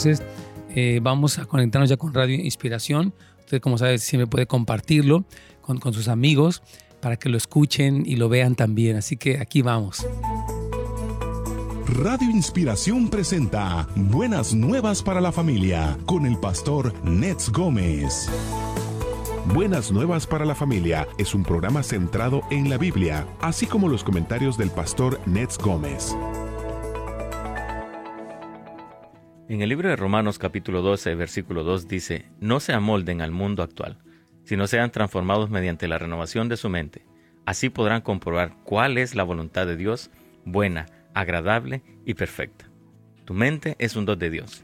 Entonces, eh, vamos a conectarnos ya con Radio Inspiración. Usted, como sabe, siempre puede compartirlo con, con sus amigos para que lo escuchen y lo vean también. Así que aquí vamos. Radio Inspiración presenta Buenas Nuevas para la Familia con el pastor Nets Gómez. Buenas Nuevas para la Familia es un programa centrado en la Biblia, así como los comentarios del pastor Nets Gómez. En el libro de Romanos capítulo 12, versículo 2 dice, No se amolden al mundo actual, sino sean transformados mediante la renovación de su mente. Así podrán comprobar cuál es la voluntad de Dios, buena, agradable y perfecta. Tu mente es un don de Dios.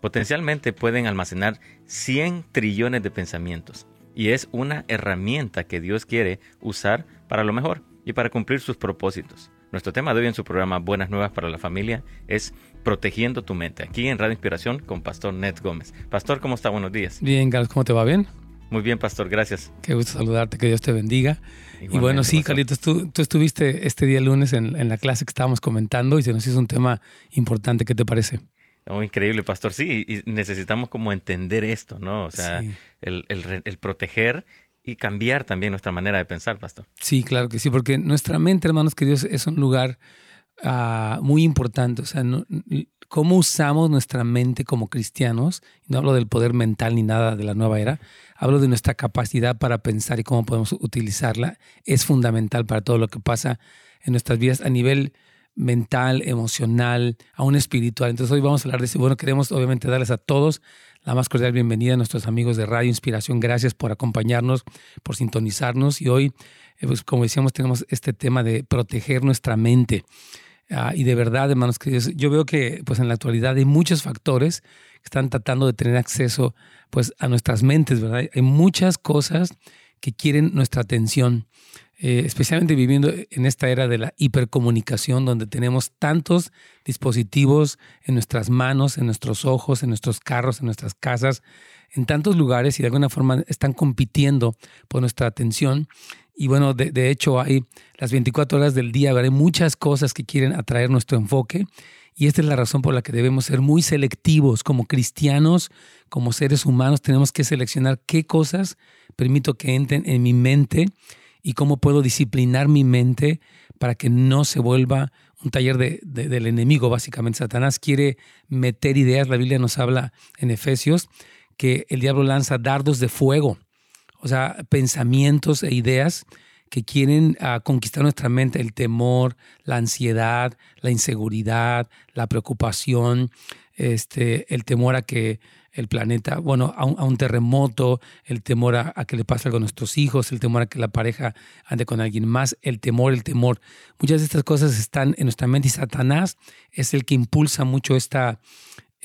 Potencialmente pueden almacenar 100 trillones de pensamientos y es una herramienta que Dios quiere usar para lo mejor y para cumplir sus propósitos. Nuestro tema de hoy en su programa Buenas Nuevas para la Familia es Protegiendo tu mente, aquí en Radio Inspiración con Pastor Ned Gómez. Pastor, ¿cómo está? Buenos días. Bien, Carlos, ¿cómo te va? ¿Bien? Muy bien, Pastor, gracias. Qué gusto saludarte, que Dios te bendiga. y bueno, sí, Carlitos, tú, estuviste este día lunes en, la clase que estábamos comentando y se nos hizo un tema importante. ¿Qué te parece? Oh, increíble, Pastor. Sí, y necesitamos como entender esto, ¿no? O sea, el, el, proteger y cambiar también nuestra manera de pensar, Pastor. Sí, claro que sí, porque nuestra mente, hermanos queridos, es un lugar ah, muy importante. O sea, cómo usamos nuestra mente como cristianos, no hablo del poder mental ni nada de la nueva era, hablo de nuestra capacidad para pensar y cómo podemos utilizarla, es fundamental para todo lo que pasa en nuestras vidas a nivel mental, emocional, aún espiritual. Entonces hoy vamos a hablar de eso. Bueno, queremos obviamente darles a todos la más cordial bienvenida a nuestros amigos de Radio Inspiración. Gracias por acompañarnos, por sintonizarnos. Y hoy, eh, pues como decíamos, tenemos este tema de proteger nuestra mente. Ah, y de verdad, hermanos queridos, yo veo que pues en la actualidad hay muchos factores que están tratando de tener acceso pues a nuestras mentes, ¿verdad? Hay muchas cosas que quieren nuestra atención, eh, especialmente viviendo en esta era de la hipercomunicación, donde tenemos tantos dispositivos en nuestras manos, en nuestros ojos, en nuestros carros, en nuestras casas, en tantos lugares y de alguna forma están compitiendo por nuestra atención. Y bueno, de, hecho hay las 24 horas del día, hay muchas cosas que quieren atraer nuestro enfoque. Y esta es la razón por la que debemos ser muy selectivos como cristianos, como seres humanos. Tenemos que seleccionar qué cosas permito que entren en mi mente y cómo puedo disciplinar mi mente para que no se vuelva un taller de, del enemigo, básicamente. Satanás quiere meter ideas. La Biblia nos habla en Efesios que el diablo lanza dardos de fuego o sea, pensamientos e ideas que quieren ah, conquistar nuestra mente, el temor, la ansiedad, la inseguridad, la preocupación, este, el temor a que el planeta, bueno, a un, terremoto, el temor a, que le pase algo a nuestros hijos, el temor a que la pareja ande con alguien más, el temor, el temor. Muchas de estas cosas están en nuestra mente y Satanás es el que impulsa mucho esta,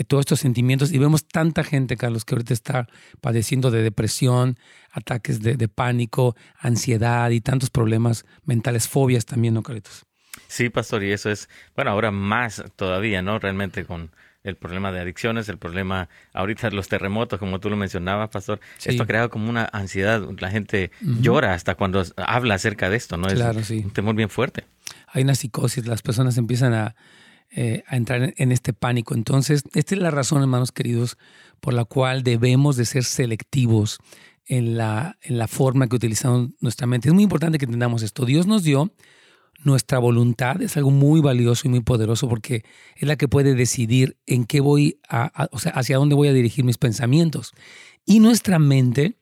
todos estos sentimientos y vemos tanta gente, Carlos, que ahorita está padeciendo de depresión, ataques de, pánico, ansiedad y tantos problemas mentales, fobias también, ¿no, Carlitos? Sí, pastor, y eso es, bueno, ahora más todavía, ¿no? Realmente con el problema de adicciones, el problema, ahorita los terremotos, como tú lo mencionabas, pastor, esto ha creado como una ansiedad, la gente llora hasta cuando habla acerca de esto, ¿no? Claro, sí. un temor bien fuerte. Hay una psicosis, las personas empiezan a eh, a entrar en este pánico. Entonces, esta es la razón, hermanos queridos, por la cual debemos de ser selectivos en la, en la forma que utilizamos nuestra mente. Es muy importante que entendamos esto. Dios nos dio nuestra voluntad, es algo muy valioso y muy poderoso porque es la que puede decidir en qué voy a, o sea, hacia dónde voy a dirigir mis pensamientos. Y nuestra mente,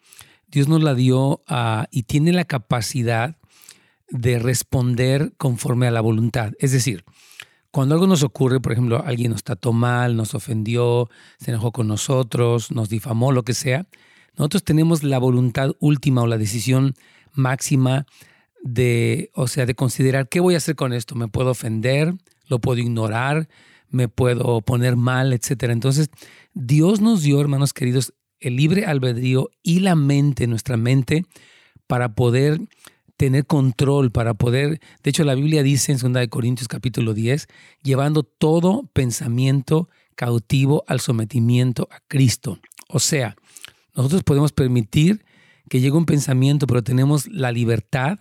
Dios nos la dio y tiene la capacidad de responder conforme a la voluntad. Es decir, cuando algo nos ocurre, por ejemplo, alguien nos trató mal, nos ofendió, se enojó con nosotros, nos difamó, lo que sea, nosotros tenemos la voluntad última o la decisión máxima de, o sea, de considerar qué voy a hacer con esto. Me puedo ofender, lo puedo ignorar, me puedo poner mal, etc. Entonces, Dios nos dio, hermanos queridos, el libre albedrío y la mente, nuestra mente, para poder tener control, para poder, de hecho la Biblia dice en 2 Corintios capítulo 10, llevando todo pensamiento cautivo al sometimiento a Cristo. O sea, nosotros podemos permitir que llegue un pensamiento, pero tenemos la libertad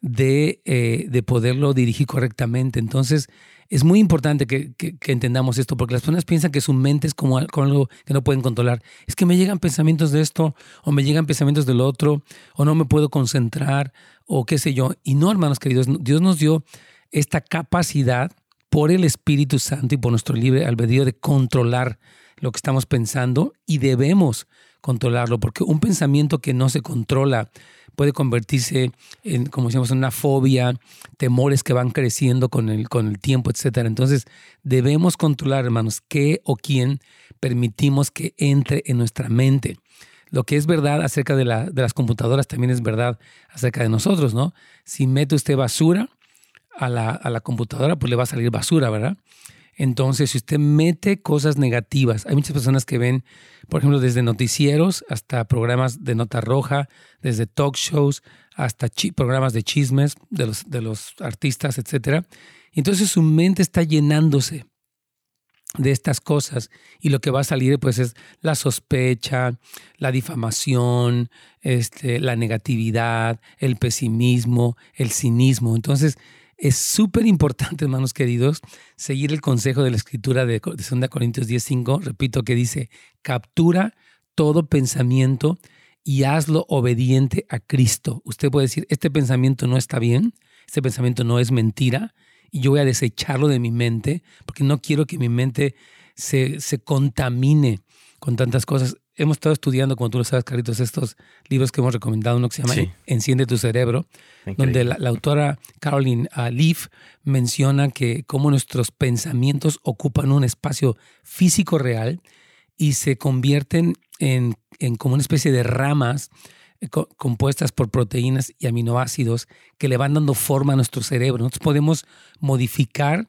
de, eh, de poderlo dirigir correctamente. Entonces, es muy importante que, entendamos esto, porque las personas piensan que su mente es como, algo que no pueden controlar. Es que me llegan pensamientos de esto, o me llegan pensamientos del otro, o no me puedo concentrar, o qué sé yo. Y no, hermanos queridos, Dios nos dio esta capacidad por el Espíritu Santo y por nuestro libre albedrío de controlar lo que estamos pensando y debemos controlarlo, porque un pensamiento que no se controla puede convertirse en, como decíamos, en una fobia, temores que van creciendo con el, con el tiempo, etc. Entonces, debemos controlar, hermanos, qué o quién permitimos que entre en nuestra mente. Lo que es verdad acerca de, la, de las computadoras también es verdad acerca de nosotros, ¿no? Si mete usted basura a la, a la computadora, pues le va a salir basura, ¿verdad? Entonces, si usted mete cosas negativas, hay muchas personas que ven, por ejemplo, desde noticieros hasta programas de nota roja, desde talk shows hasta programas de chismes de los, de los artistas, etc. Entonces su mente está llenándose de estas cosas y lo que va a salir pues es la sospecha, la difamación, este, la negatividad, el pesimismo, el cinismo. Entonces, es súper importante, hermanos queridos, seguir el consejo de la escritura de, 2 Corintios 10:5, repito, que dice, captura todo pensamiento y hazlo obediente a Cristo. Usted puede decir, este pensamiento no está bien, este pensamiento no es mentira, y yo voy a desecharlo de mi mente, porque no quiero que mi mente se, se contamine con tantas cosas. Hemos estado estudiando, como tú lo sabes, Carlitos, estos libros que hemos recomendado, uno que se llama Enciende tu cerebro, donde la, autora Caroline uh, Leaf menciona que cómo nuestros pensamientos ocupan un espacio físico real y se convierten en, como una especie de ramas compuestas por proteínas y aminoácidos que le van dando forma a nuestro cerebro. Nosotros podemos modificar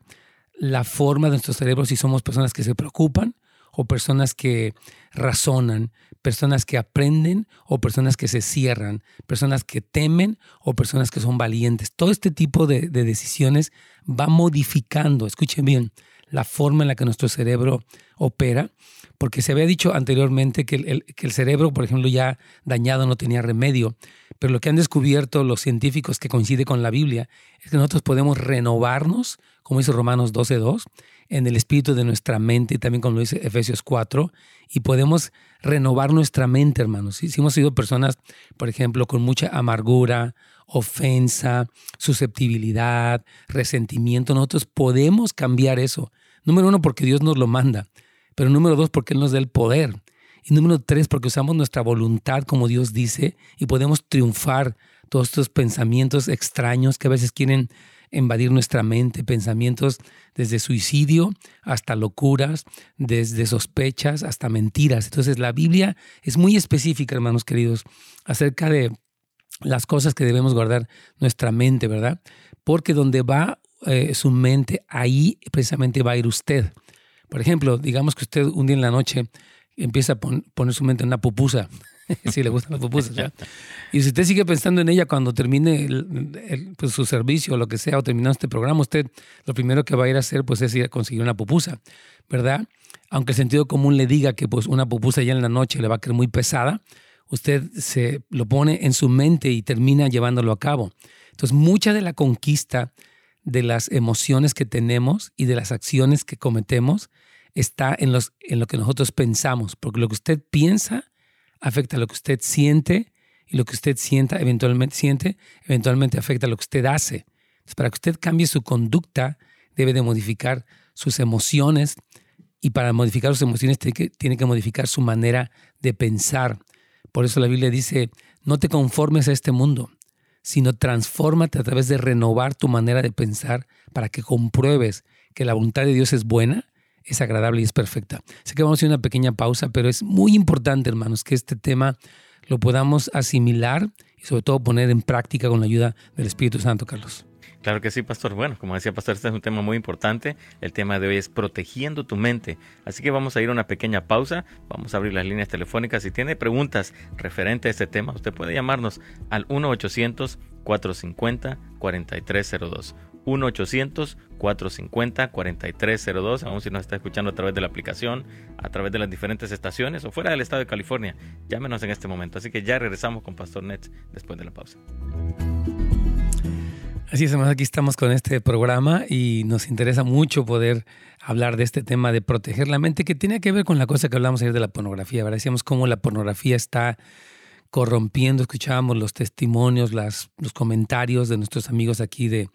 la forma de nuestro cerebro si somos personas que se preocupan o personas que razonan, personas que aprenden o personas que se cierran, personas que temen o personas que son valientes. Todo este tipo de, decisiones va modificando, escuchen bien, la forma en la que nuestro cerebro opera, porque se había dicho anteriormente que el, que el, cerebro, por ejemplo, ya dañado no tenía remedio, pero lo que han descubierto los científicos que coincide con la Biblia es que nosotros podemos renovarnos, como dice Romanos 12.2, en el espíritu de nuestra mente, también como dice Efesios 4, y podemos renovar nuestra mente, hermanos. Si, hemos sido personas, por ejemplo, con mucha amargura, ofensa, susceptibilidad, resentimiento, nosotros podemos cambiar eso. Número uno, porque Dios nos lo manda, pero número dos, porque Él nos da el poder. Y número tres, porque usamos nuestra voluntad como Dios dice y podemos triunfar todos estos pensamientos extraños que a veces quieren invadir nuestra mente, pensamientos desde suicidio hasta locuras, desde sospechas hasta mentiras. Entonces la Biblia es muy específica, hermanos queridos, acerca de las cosas que debemos guardar nuestra mente, ¿verdad? Porque donde va eh, su mente, ahí precisamente va a ir usted. Por ejemplo, digamos que usted un día en la noche empieza a poner su mente en una pupusa si le gustan las pupusas. ¿ya? Y si usted sigue pensando en ella cuando termine pues, su servicio o lo que sea, o terminando este programa, usted lo primero que va a ir a hacer pues, es ir a conseguir una pupusa, ¿verdad? Aunque el sentido común le diga que pues, una pupusa ya en la noche le va a quedar muy pesada, usted se lo pone en su mente y termina llevándolo a cabo. Entonces, mucha de la conquista de las emociones que tenemos y de las acciones que cometemos está en, los, en lo que nosotros pensamos, porque lo que usted piensa afecta lo que usted siente y lo que usted sienta, eventualmente siente, eventualmente afecta lo que usted hace. Entonces, para que usted cambie su conducta, debe de modificar sus emociones y para modificar sus emociones tiene que, tiene que modificar su manera de pensar. Por eso la Biblia dice, no te conformes a este mundo, sino transfórmate a través de renovar tu manera de pensar para que compruebes que la voluntad de Dios es buena, es agradable y es perfecta. Sé que vamos a hacer una pequeña pausa, pero es muy importante, hermanos, que este tema lo podamos asimilar y sobre todo poner en práctica con la ayuda del Espíritu Santo, Carlos. Claro que sí, pastor. Bueno, como decía pastor, este es un tema muy importante. El tema de hoy es protegiendo tu mente. Así que vamos a ir a una pequeña pausa. Vamos a abrir las líneas telefónicas. Si tiene preguntas referentes a este tema, usted puede llamarnos al 1-800-450-4302. 1-800-450-4302. Aún si nos está escuchando a través de la aplicación, a través de las diferentes estaciones o fuera del estado de California, llámenos en este momento. Así que ya regresamos con Pastor Nets después de la pausa. Así es, hermanos, aquí estamos con este programa y nos interesa mucho poder hablar de este tema de proteger la mente, que tiene que ver con la cosa que hablamos ayer de la pornografía, ¿verdad? Decíamos cómo la pornografía está corrompiendo, escuchábamos los testimonios, las, los comentarios de nuestros amigos aquí de,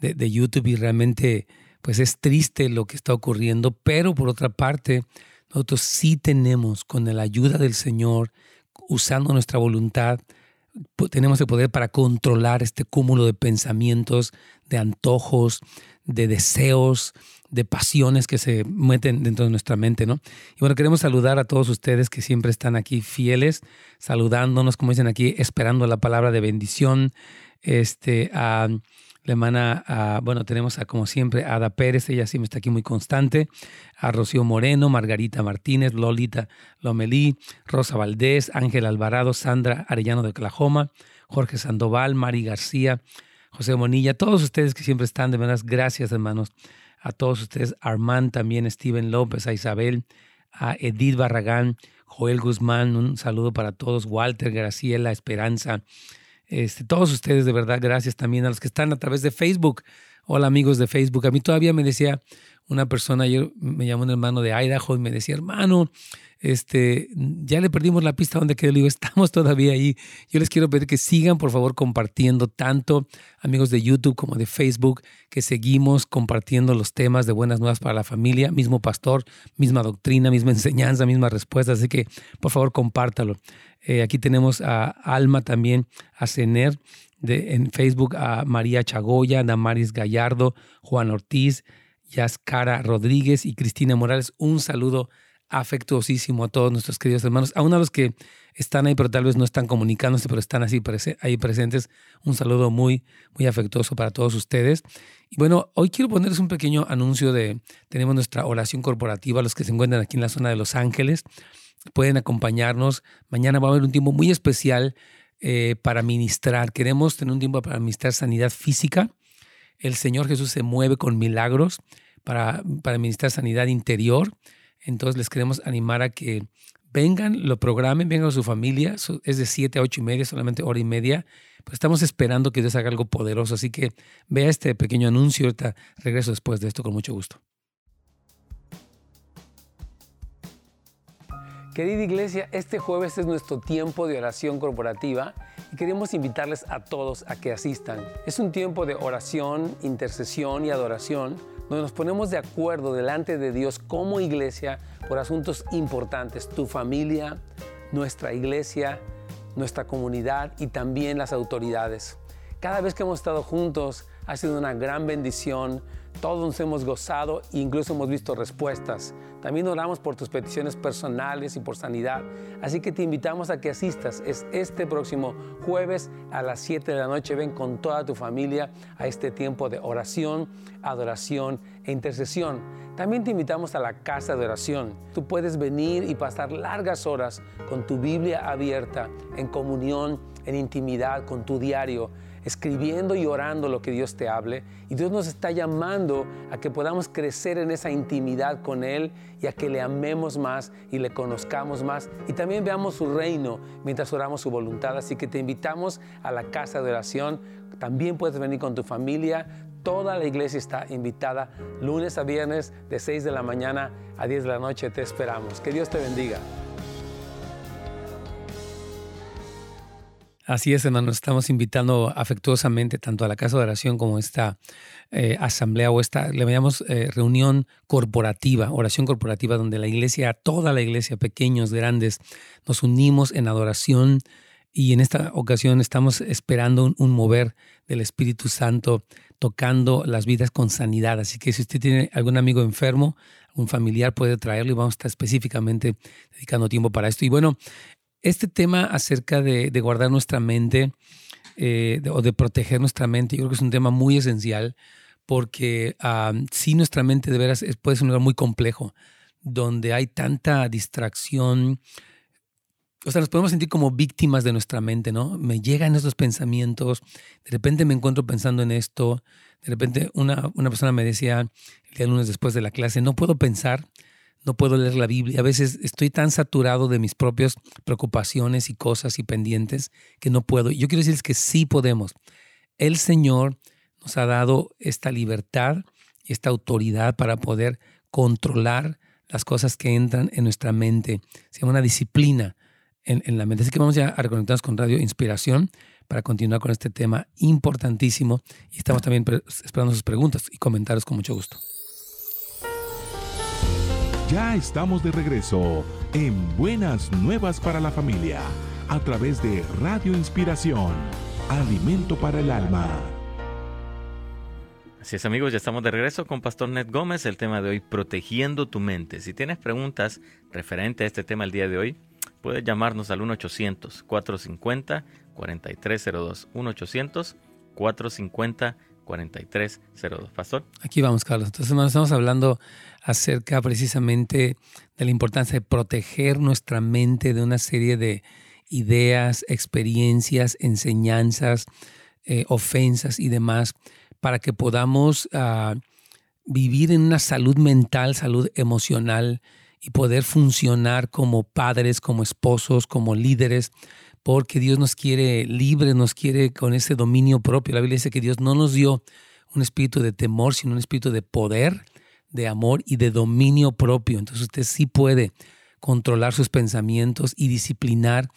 de, de YouTube y realmente pues es triste lo que está ocurriendo, pero por otra parte, nosotros sí tenemos, con la ayuda del Señor, usando nuestra voluntad, tenemos el poder para controlar este cúmulo de pensamientos, de antojos, de deseos, de pasiones que se meten dentro de nuestra mente, ¿no? Y bueno, queremos saludar a todos ustedes que siempre están aquí fieles, saludándonos, como dicen aquí, esperando la palabra de bendición, este, a la hermana, bueno, tenemos a, como siempre, a Ada Pérez, ella me está aquí muy constante, a Rocío Moreno, Margarita Martínez, Lolita Lomelí, Rosa Valdés, Ángel Alvarado, Sandra Arellano de Oklahoma, Jorge Sandoval, Mari García, José Monilla, todos ustedes que siempre están, de verdad, gracias hermanos, a todos ustedes, Armand también, Steven López, a Isabel, a Edith Barragán, Joel Guzmán, un saludo para todos, Walter, Graciela, Esperanza, este, todos ustedes, de verdad, gracias también a los que están a través de Facebook. Hola amigos de Facebook. A mí todavía me decía una persona, ayer me llamó un hermano de Idaho y me decía, hermano, este, ya le perdimos la pista donde quedó. Le digo, estamos todavía ahí. Yo les quiero pedir que sigan, por favor, compartiendo tanto amigos de YouTube como de Facebook, que seguimos compartiendo los temas de Buenas Nuevas para la Familia, mismo pastor, misma doctrina, misma enseñanza, misma respuesta. Así que, por favor, compártalo. Eh, aquí tenemos a Alma también, a Cener, de, en Facebook a María Chagoya, Damaris Gallardo, Juan Ortiz, Yascara Rodríguez y Cristina Morales. Un saludo afectuosísimo a todos nuestros queridos hermanos, a uno de los que están ahí, pero tal vez no están comunicándose, pero están así ahí presentes. Un saludo muy, muy afectuoso para todos ustedes. Y bueno, hoy quiero ponerles un pequeño anuncio de, tenemos nuestra oración corporativa, los que se encuentran aquí en la zona de Los Ángeles pueden acompañarnos. Mañana va a haber un tiempo muy especial eh, para ministrar. Queremos tener un tiempo para ministrar sanidad física. El Señor Jesús se mueve con milagros para, para ministrar sanidad interior. Entonces les queremos animar a que vengan, lo programen, vengan a su familia. Es de 7 a 8 y media, solamente hora y media. Pues estamos esperando que Dios haga algo poderoso. Así que vea este pequeño anuncio. Ahorita regreso después de esto con mucho gusto. Querida iglesia, este jueves es nuestro tiempo de oración corporativa y queremos invitarles a todos a que asistan. Es un tiempo de oración, intercesión y adoración donde nos ponemos de acuerdo delante de Dios como iglesia por asuntos importantes, tu familia, nuestra iglesia, nuestra comunidad y también las autoridades. Cada vez que hemos estado juntos ha sido una gran bendición, todos nos hemos gozado e incluso hemos visto respuestas. También oramos por tus peticiones personales y por sanidad. Así que te invitamos a que asistas. Es este próximo jueves a las 7 de la noche. Ven con toda tu familia a este tiempo de oración, adoración e intercesión. También te invitamos a la casa de oración. Tú puedes venir y pasar largas horas con tu Biblia abierta, en comunión, en intimidad con tu diario escribiendo y orando lo que Dios te hable. Y Dios nos está llamando a que podamos crecer en esa intimidad con Él y a que le amemos más y le conozcamos más. Y también veamos su reino mientras oramos su voluntad. Así que te invitamos a la casa de oración. También puedes venir con tu familia. Toda la iglesia está invitada lunes a viernes de 6 de la mañana a 10 de la noche. Te esperamos. Que Dios te bendiga. Así es, hermano. Estamos invitando afectuosamente tanto a la casa de oración como esta eh, asamblea o esta, le llamamos eh, reunión corporativa, oración corporativa, donde la iglesia, toda la iglesia, pequeños, grandes, nos unimos en adoración y en esta ocasión estamos esperando un, mover del Espíritu Santo tocando las vidas con sanidad. Así que si usted tiene algún amigo enfermo, algún familiar, puede traerlo y vamos a estar específicamente dedicando tiempo para esto. Y bueno, este tema acerca de, guardar nuestra mente eh, o de proteger nuestra mente, yo creo que es un tema muy esencial porque si nuestra mente de veras puede ser un lugar muy complejo, donde hay tanta distracción. O sea, nos podemos sentir como víctimas de nuestra mente, ¿no? Me llegan estos pensamientos, de repente me encuentro pensando en esto, de repente una, una persona me decía el día lunes después de la clase, no puedo pensar no puedo leer la Biblia. A veces estoy tan saturado de mis propias preocupaciones y cosas y pendientes que no puedo. Yo quiero decirles que sí podemos. El Señor nos ha dado esta libertad y esta autoridad para poder controlar las cosas que entran en nuestra mente. Se llama una disciplina en, en la mente. Así que vamos ya a reconectarnos con Radio Inspiración para continuar con este tema importantísimo y estamos también esperando sus preguntas y comentarios con mucho gusto. Ya estamos de regreso en Buenas Nuevas para la Familia a través de Radio Inspiración, Alimento para el Alma. Así es amigos, ya estamos de regreso con Pastor Ned Gómez, el tema de hoy, protegiendo tu mente. Si tienes preguntas referente a este tema el día de hoy, puedes llamarnos al 1-800-450-4302. 1-800-450-4302. Pastor. Aquí vamos, Carlos. Entonces, estamos hablando acerca precisamente de la importancia de proteger nuestra mente de una serie de ideas, experiencias, enseñanzas, eh, ofensas y demás, para que podamos ah, vivir en una salud mental, salud emocional y poder funcionar como padres, como esposos, como líderes, porque Dios nos quiere libres, nos quiere con ese dominio propio. La Biblia dice que Dios no nos dio un espíritu de temor, sino un espíritu de poder, de amor y de dominio propio. Entonces usted sí puede controlar sus pensamientos y disciplinar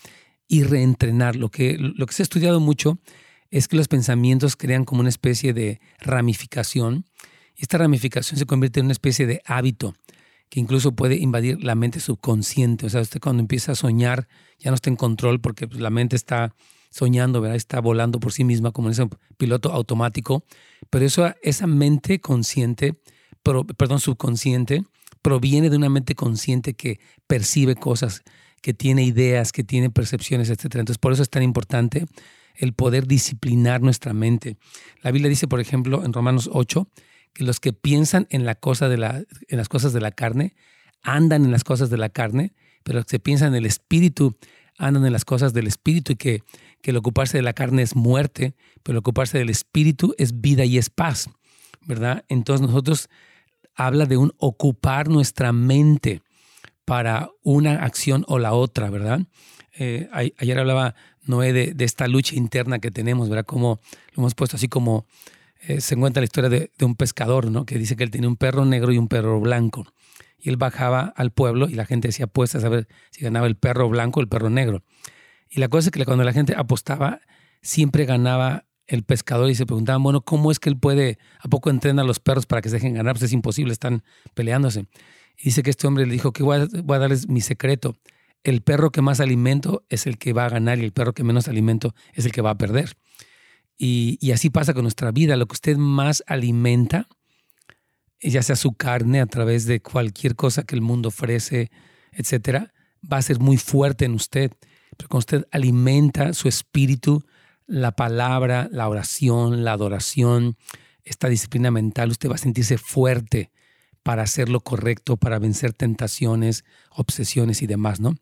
y reentrenar. Lo que, lo que se ha estudiado mucho es que los pensamientos crean como una especie de ramificación esta ramificación se convierte en una especie de hábito que incluso puede invadir la mente subconsciente. O sea, usted cuando empieza a soñar ya no está en control porque pues, la mente está soñando, ¿verdad? Está volando por sí misma como en ese piloto automático. Pero eso, esa mente consciente perdón, subconsciente, proviene de una mente consciente que percibe cosas, que tiene ideas, que tiene percepciones, etc. Entonces, por eso es tan importante el poder disciplinar nuestra mente. La Biblia dice, por ejemplo, en Romanos 8, que los que piensan en, la cosa de la, en las cosas de la carne, andan en las cosas de la carne, pero los que piensan en el espíritu, andan en las cosas del espíritu y que, que el ocuparse de la carne es muerte, pero el ocuparse del espíritu es vida y es paz, ¿verdad? Entonces nosotros habla de un ocupar nuestra mente para una acción o la otra, ¿verdad? Eh, ayer hablaba Noé de, esta lucha interna que tenemos, ¿verdad? Como lo hemos puesto así como eh, se encuentra la historia de, un pescador, ¿no? Que dice que él tenía un perro negro y un perro blanco. Y él bajaba al pueblo y la gente decía apuesta a saber si ganaba el perro blanco o el perro negro. Y la cosa es que cuando la gente apostaba, siempre ganaba el pescador y se preguntaban, bueno, ¿cómo es que él puede, a poco entrena a los perros para que se dejen ganar? Pues es imposible, están peleándose. Y dice que este hombre le dijo que voy a, darles mi secreto. El perro que más alimento es el que va a ganar y el perro que menos alimento es el que va a perder. Y, y así pasa con nuestra vida. Lo que usted más alimenta, ya sea su carne a través de cualquier cosa que el mundo ofrece, etcétera, va a ser muy fuerte en usted. Pero cuando usted alimenta su espíritu, la palabra, la oración, la adoración, esta disciplina mental, usted va a sentirse fuerte para hacer lo correcto, para vencer tentaciones, obsesiones y demás, ¿no?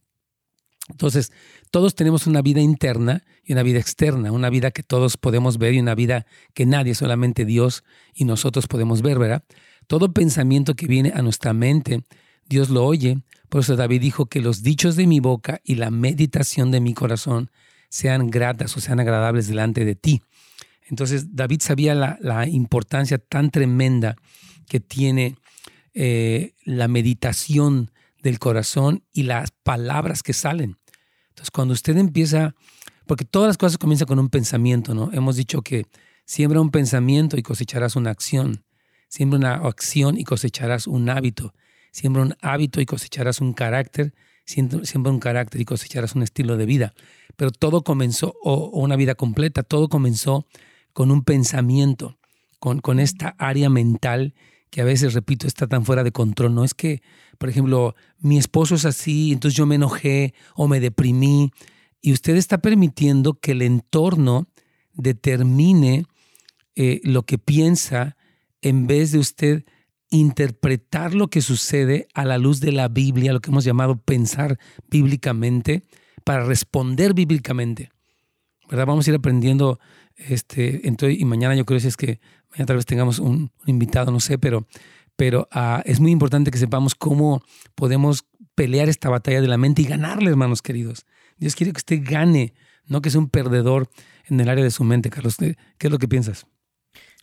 Entonces, todos tenemos una vida interna y una vida externa, una vida que todos podemos ver y una vida que nadie, solamente Dios y nosotros podemos ver, ¿verdad? Todo pensamiento que viene a nuestra mente, Dios lo oye. Por eso David dijo que los dichos de mi boca y la meditación de mi corazón sean gratas o sean agradables delante de ti. Entonces David sabía la, importancia tan tremenda que tiene eh, la meditación del corazón y las palabras que salen. Entonces cuando usted empieza, porque todas las cosas comienzan con un pensamiento, ¿no? Hemos dicho que siembra un pensamiento y cosecharás una acción. Siembra una acción y cosecharás un hábito. Siembra un hábito y cosecharás un carácter siempre un carácter y cosecharás un estilo de vida. Pero todo comenzó, o, una vida completa, todo comenzó con un pensamiento, con, con esta área mental que a veces, repito, está tan fuera de control. No es que, por ejemplo, mi esposo es así, entonces yo me enojé o me deprimí, y usted está permitiendo que el entorno determine eh, lo que piensa en vez de usted interpretar lo que sucede a la luz de la Biblia, lo que hemos llamado pensar bíblicamente, para responder bíblicamente. ¿Verdad? Vamos a ir aprendiendo este, entonces, y mañana yo creo que es que mañana tal vez tengamos un, invitado, no sé, pero, pero uh, es muy importante que sepamos cómo podemos pelear esta batalla de la mente y ganarle, hermanos queridos. Dios quiere que usted gane, no que sea un perdedor en el área de su mente, Carlos. ¿Qué, qué es lo que piensas?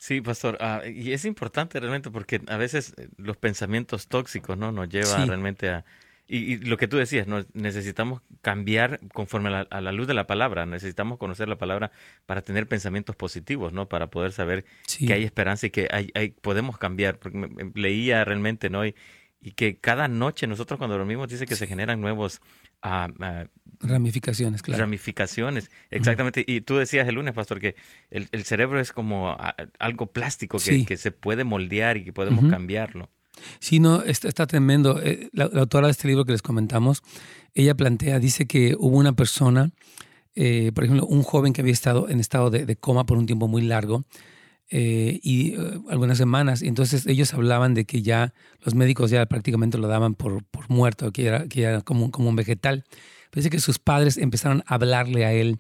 Sí, pastor, ah, y es importante realmente porque a veces eh, los pensamientos tóxicos no nos llevan realmente a, y, lo que tú decías, ¿no? necesitamos cambiar conforme a la, luz de la palabra, necesitamos conocer la palabra para tener pensamientos positivos, ¿no? Para poder saber que hay esperanza y que hay, hay, podemos cambiar. Porque leía realmente, ¿no? Y, que cada noche nosotros cuando dormimos dice que se generan nuevos... Ah, ah, ramificaciones, claro. Ramificaciones, exactamente. Y tú decías el lunes, pastor, que el, cerebro es como algo plástico que, que, se puede moldear y que podemos cambiarlo. Sí, no, está, tremendo. Eh, la, autora de este libro que les comentamos, ella plantea, dice que hubo una persona, eh, por ejemplo, un joven que había estado en estado de, coma por un tiempo muy largo eh, y algunas semanas, y entonces ellos hablaban de que ya los médicos ya prácticamente lo daban por, muerto, que era, que era como, como un vegetal. Parece que sus padres empezaron a hablarle a él,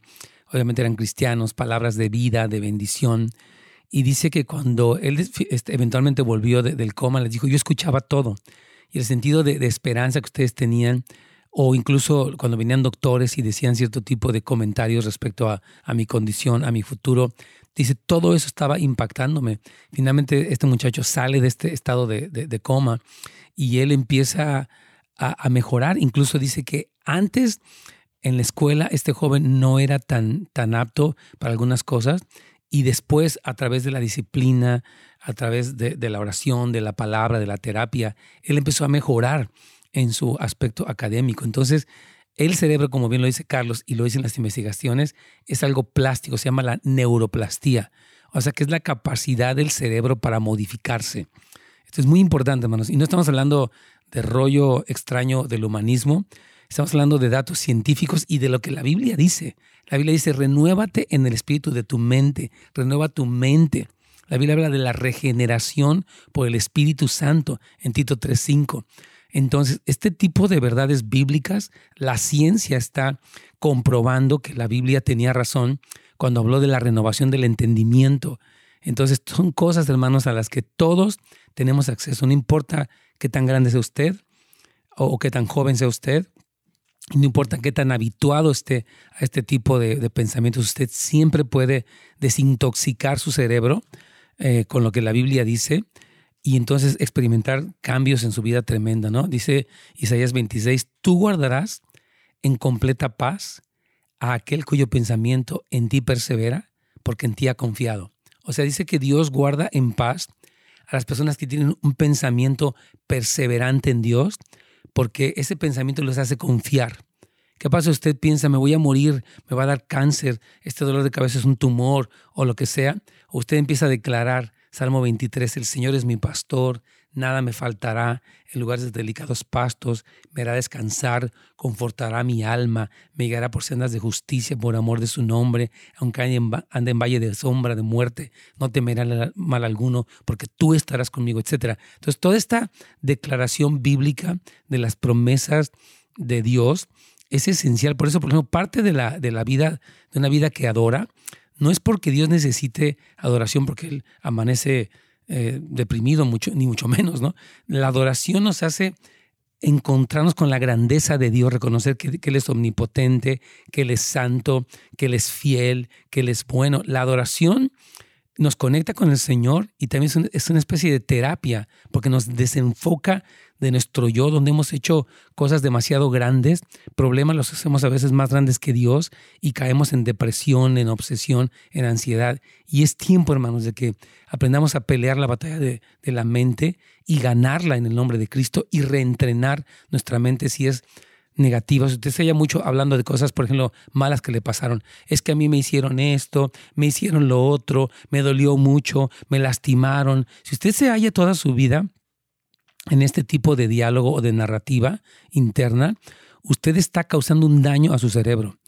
obviamente eran cristianos, palabras de vida, de bendición, y dice que cuando él este, eventualmente volvió del coma, les dijo, yo escuchaba todo. Y el sentido de, esperanza que ustedes tenían, o incluso cuando venían doctores y decían cierto tipo de comentarios respecto a, mi condición, a mi futuro, dice, todo eso estaba impactándome. Finalmente este muchacho sale de este estado de, coma y él empieza a, a, mejorar. Incluso dice que antes en la escuela este joven no era tan, tan apto para algunas cosas y después a través de la disciplina, a través de, la oración, de la palabra, de la terapia, él empezó a mejorar en su aspecto académico. Entonces, el cerebro, como bien lo dice Carlos y lo dicen las investigaciones, es algo plástico, se llama la neuroplastía. O sea, que es la capacidad del cerebro para modificarse. Esto es muy importante, hermanos. Y no estamos hablando de rollo extraño del humanismo, Estamos hablando de datos científicos y de lo que la Biblia dice. La Biblia dice, renuévate en el espíritu de tu mente, renueva tu mente. La Biblia habla de la regeneración por el Espíritu Santo en Tito 3.5. Entonces, este tipo de verdades bíblicas, la ciencia está comprobando que la Biblia tenía razón cuando habló de la renovación del entendimiento. Entonces, son cosas, hermanos, a las que todos tenemos acceso. No importa qué tan grande sea usted o qué tan joven sea usted, no importa qué tan habituado esté a este tipo de, pensamientos, usted siempre puede desintoxicar su cerebro eh, con lo que la Biblia dice y entonces experimentar cambios en su vida tremenda, ¿no? Dice Isaías 26, tú guardarás en completa paz a aquel cuyo pensamiento en ti persevera, porque en ti ha confiado. O sea, dice que Dios guarda en paz a las personas que tienen un pensamiento perseverante en Dios, porque ese pensamiento les hace confiar. ¿Qué pasa? Usted piensa, me voy a morir, me va a dar cáncer, este dolor de cabeza es un tumor o lo que sea. Usted empieza a declarar, Salmo 23, el Señor es mi pastor, nada me faltará, en lugares de delicados pastos, me hará descansar, confortará mi alma, me guiará por sendas de justicia por amor de su nombre, aunque ande en valle de sombra, de muerte, no temerá mal alguno, porque tú estarás conmigo, etc. Entonces, toda esta declaración bíblica de las promesas de Dios es esencial. Por eso, por ejemplo, parte de la, de la vida, de una vida que adora, no es porque Dios necesite adoración, porque Él amanece eh, deprimido, mucho, ni mucho menos, ¿no? La adoración nos hace encontrarnos con la grandeza de Dios, reconocer que, Él es omnipotente, que Él es santo, que Él es fiel, que Él es bueno. La adoración nos conecta con el Señor y también es una especie de terapia, porque nos desenfoca de nuestro yo, donde hemos hecho cosas demasiado grandes, problemas los hacemos a veces más grandes que Dios y caemos en depresión, en obsesión, en ansiedad. Y es tiempo, hermanos, de que aprendamos a pelear la batalla de, la mente y ganarla en el nombre de Cristo y reentrenar nuestra mente si es negativa. Si usted se haya mucho hablando de cosas, por ejemplo, malas que le pasaron. Es que a mí me hicieron esto, me hicieron lo otro, me dolió mucho, me lastimaron. Si usted se halla toda su vida en este tipo de diálogo o de narrativa interna, usted está causando un daño a su cerebro.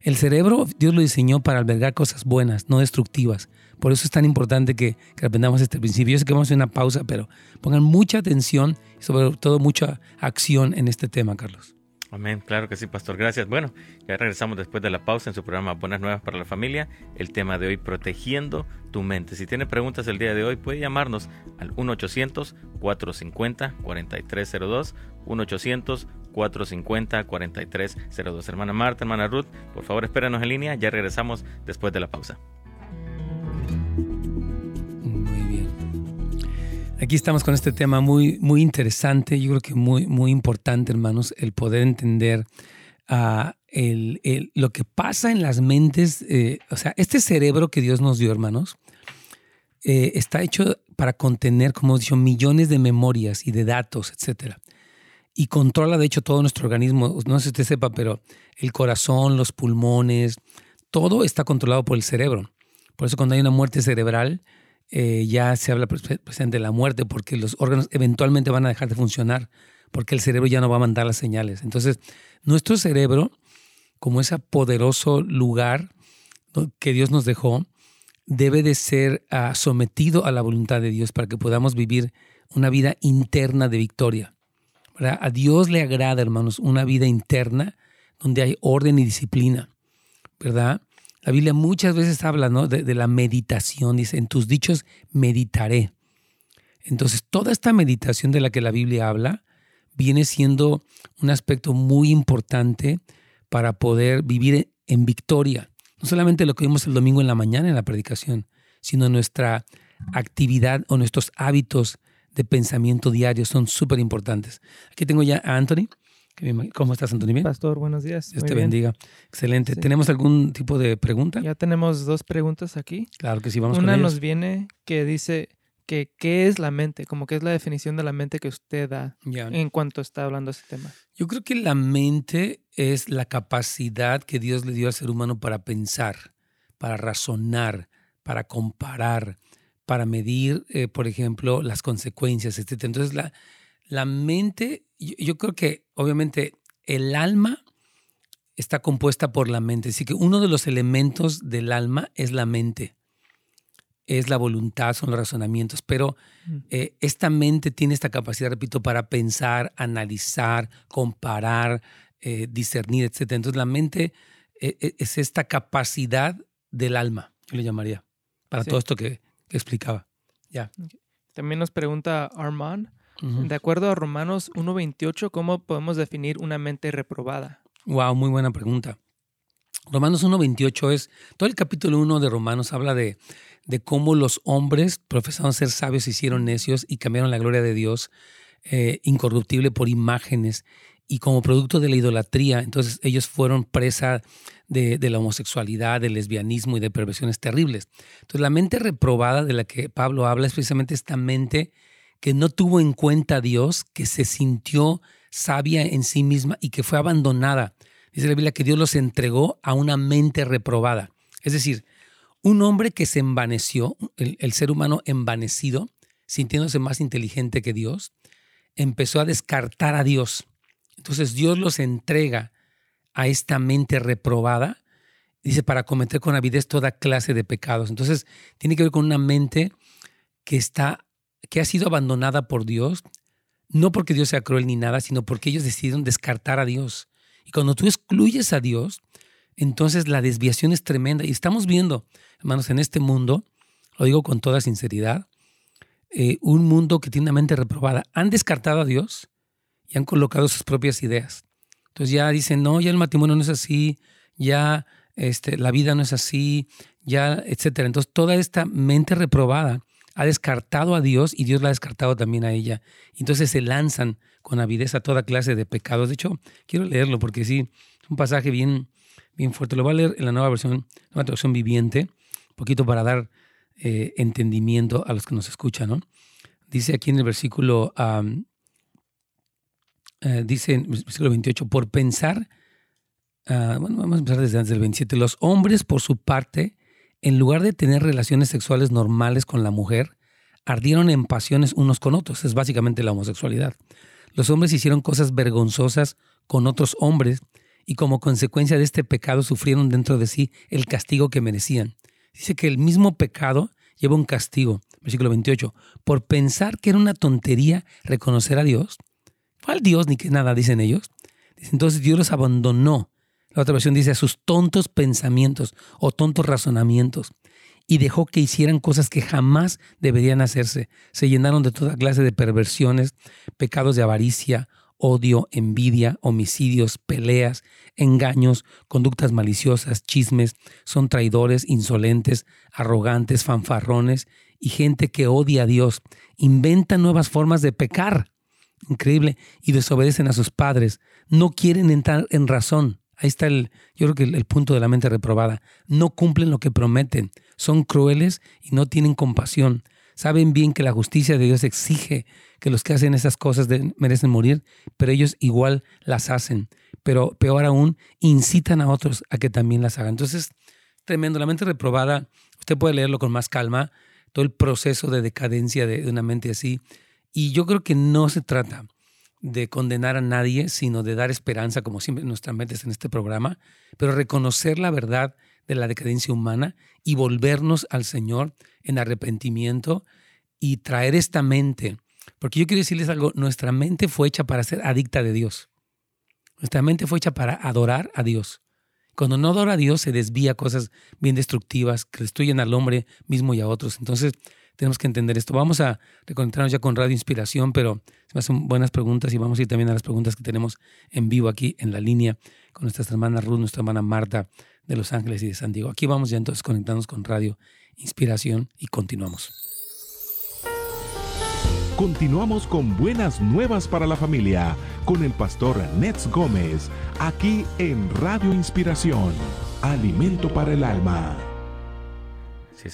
El cerebro Dios lo diseñó para albergar cosas buenas, no destructivas. Por eso es tan importante que, aprendamos este principio. Yo sé que vamos a hacer una pausa, pero pongan mucha atención y sobre todo mucha acción en este tema, Carlos. Amén, claro que sí, pastor. Gracias. Bueno, ya regresamos después de la pausa en su programa Buenas Nuevas para la Familia. El tema de hoy, protegiendo tu mente. Si tiene preguntas el día de hoy, puede llamarnos al 1-800-450-4302. 1-800-450-4302. Hermana Marta, hermana Ruth, por favor espérenos en línea. Ya regresamos después de la pausa. Aquí estamos con este tema muy, muy interesante, yo creo que muy, muy importante, hermanos, el poder entender uh, el, el, lo que pasa en las mentes. Eh, o sea, este cerebro que Dios nos dio, hermanos, eh, está hecho para contener, como hemos dicho, millones de memorias y de datos, etcétera. Y controla, de hecho, todo nuestro organismo. No sé si usted sepa, pero el corazón, los pulmones, todo está controlado por el cerebro. Por eso cuando hay una muerte cerebral, eh, ya se habla presente de la muerte porque los órganos eventualmente van a dejar de funcionar porque el cerebro ya no va a mandar las señales. Entonces, nuestro cerebro, como ese poderoso lugar que Dios nos dejó, debe de ser uh, sometido a la voluntad de Dios para que podamos vivir una vida interna de victoria. A Dios le agrada, hermanos, una vida interna donde hay orden y disciplina, ¿verdad? La Biblia muchas veces habla ¿no? de, la meditación, dice, en tus dichos meditaré. Entonces, toda esta meditación de la que la Biblia habla viene siendo un aspecto muy importante para poder vivir en victoria. No solamente lo que vimos el domingo en la mañana en la predicación, sino nuestra actividad o nuestros hábitos de pensamiento diario son súper importantes. Aquí tengo ya a Anthony. ¿Cómo estás, Antonio? ¿Bien? Pastor, buenos días. Dios Muy te bien. bendiga. Excelente. Sí. ¿Tenemos algún tipo de pregunta? Ya tenemos dos preguntas aquí. Claro que sí, vamos Una con nos viene que dice que qué es la mente, como que es la definición de la mente que usted da en cuanto está hablando de ese tema. Yo creo que la mente es la capacidad que Dios le dio al ser humano para pensar, para razonar, para comparar, para medir, eh, por ejemplo, las consecuencias, etc. Entonces, la, la mente, yo, yo, creo que obviamente el alma está compuesta por la mente. Así que uno de los elementos del alma es la mente. Es la voluntad, son los razonamientos, pero eh, esta mente tiene esta capacidad, repito, para pensar, analizar, comparar, eh, discernir, etc. Entonces la mente eh, es esta capacidad del alma, yo le llamaría, para sí. todo esto que, que explicaba. Ya. También nos pregunta Armand, uh -huh. de acuerdo a Romanos 1.28, ¿cómo podemos definir una mente reprobada? Wow, muy buena pregunta. Romanos 1.28 es, todo el capítulo 1 de Romanos habla de, de cómo los hombres profesaron ser sabios, se hicieron necios y cambiaron la gloria de Dios eh, incorruptible por imágenes y como producto de la idolatría, entonces ellos fueron presa de, de, la homosexualidad, del lesbianismo y de perversiones terribles. Entonces la mente reprobada de la que Pablo habla es precisamente esta mente que no tuvo en cuenta a Dios, que se sintió sabia en sí misma y que fue abandonada. Dice la Biblia que Dios los entregó a una mente reprobada. Es decir, un hombre que se envaneció, el, el ser humano envanecido, sintiéndose más inteligente que Dios, empezó a descartar a Dios. Entonces Dios los entrega a esta mente reprobada, dice, para cometer con avidez toda clase de pecados. Entonces tiene que ver con una mente que está, que ha sido abandonada por Dios, no porque Dios sea cruel ni nada, sino porque ellos decidieron descartar a Dios. Y cuando tú excluyes a Dios, entonces la desviación es tremenda. Y estamos viendo, hermanos, en este mundo, lo digo con toda sinceridad, eh, un mundo que tiene una mente reprobada. Han descartado a Dios y han colocado sus propias ideas. Entonces ya dicen, no, ya el matrimonio no es así, ya este, la vida no es así, ya, etcétera. Entonces toda esta mente reprobada ha descartado a Dios y Dios la ha descartado también a ella. Entonces se lanzan con avidez a toda clase de pecados. De hecho, quiero leerlo porque sí, es un pasaje bien, bien fuerte. Lo voy a leer en la nueva versión, nueva traducción viviente, un poquito para dar eh, entendimiento a los que nos escuchan, ¿no? Dice aquí en el versículo, uh, dice en el versículo 28, por pensar, uh, bueno, vamos a empezar desde antes del 27, los hombres por su parte, en lugar de tener relaciones sexuales normales con la mujer, ardieron en pasiones unos con otros. Es básicamente la homosexualidad. Los hombres hicieron cosas vergonzosas con otros hombres y como consecuencia de este pecado sufrieron dentro de sí el castigo que merecían. Dice que el mismo pecado lleva un castigo. Versículo 28. Por pensar que era una tontería reconocer a Dios. ¿Cuál Dios ni que nada? Dicen ellos. Entonces Dios los abandonó. La otra versión dice sus tontos pensamientos o tontos razonamientos y dejó que hicieran cosas que jamás deberían hacerse. Se llenaron de toda clase de perversiones, pecados de avaricia, odio, envidia, homicidios, peleas, engaños, conductas maliciosas, chismes, son traidores, insolentes, arrogantes, fanfarrones y gente que odia a Dios. Inventan nuevas formas de pecar. Increíble. Y desobedecen a sus padres. No quieren entrar en razón. Ahí está el, yo creo que el, punto de la mente reprobada. No cumplen lo que prometen. Son crueles y no tienen compasión. Saben bien que la justicia de Dios exige que los que hacen esas cosas merecen morir, pero ellos igual las hacen. Pero peor aún, incitan a otros a que también las hagan. Entonces, tremendo. La mente reprobada, usted puede leerlo con más calma, todo el proceso de decadencia de una mente así. Y yo creo que no se trata de condenar a nadie, sino de dar esperanza, como siempre nuestra mente en este programa, pero reconocer la verdad de la decadencia humana y volvernos al Señor en arrepentimiento y traer esta mente porque yo quiero decirles algo, nuestra mente fue hecha para ser adicta de Dios. Nuestra mente fue hecha para adorar a Dios. Cuando no adora a Dios se desvía cosas bien destructivas que destruyen al hombre mismo y a otros. Entonces tenemos que entender esto. Vamos a reconectarnos ya con Radio Inspiración, pero se me hacen buenas preguntas y vamos a ir también a las preguntas que tenemos en vivo aquí en la línea con nuestras hermanas Ruth, nuestra hermana Marta de Los Ángeles y de San Diego. Aquí vamos ya entonces conectándonos con Radio Inspiración y continuamos. Continuamos con buenas nuevas para la familia con el pastor Nets Gómez, aquí en Radio Inspiración, Alimento para el Alma.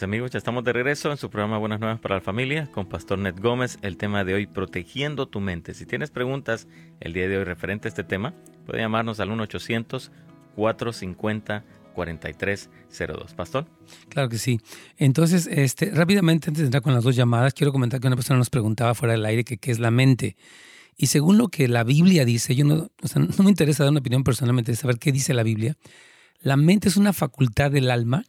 Amigos, ya estamos de regreso en su programa Buenas Nuevas para la Familia con Pastor Nets Gómez. El tema de hoy, protegiendo tu mente. Si tienes preguntas el día de hoy referente a este tema, puede llamarnos al 1-800-450 4302. Pastor. Claro que sí. Entonces, este, rápidamente, antes de entrar con las dos llamadas, quiero comentar que una persona nos preguntaba fuera del aire que qué es la mente. Y según lo que la Biblia dice, yo no, no me interesa dar una opinión personalmente saber qué dice la Biblia. La mente es una facultad del alma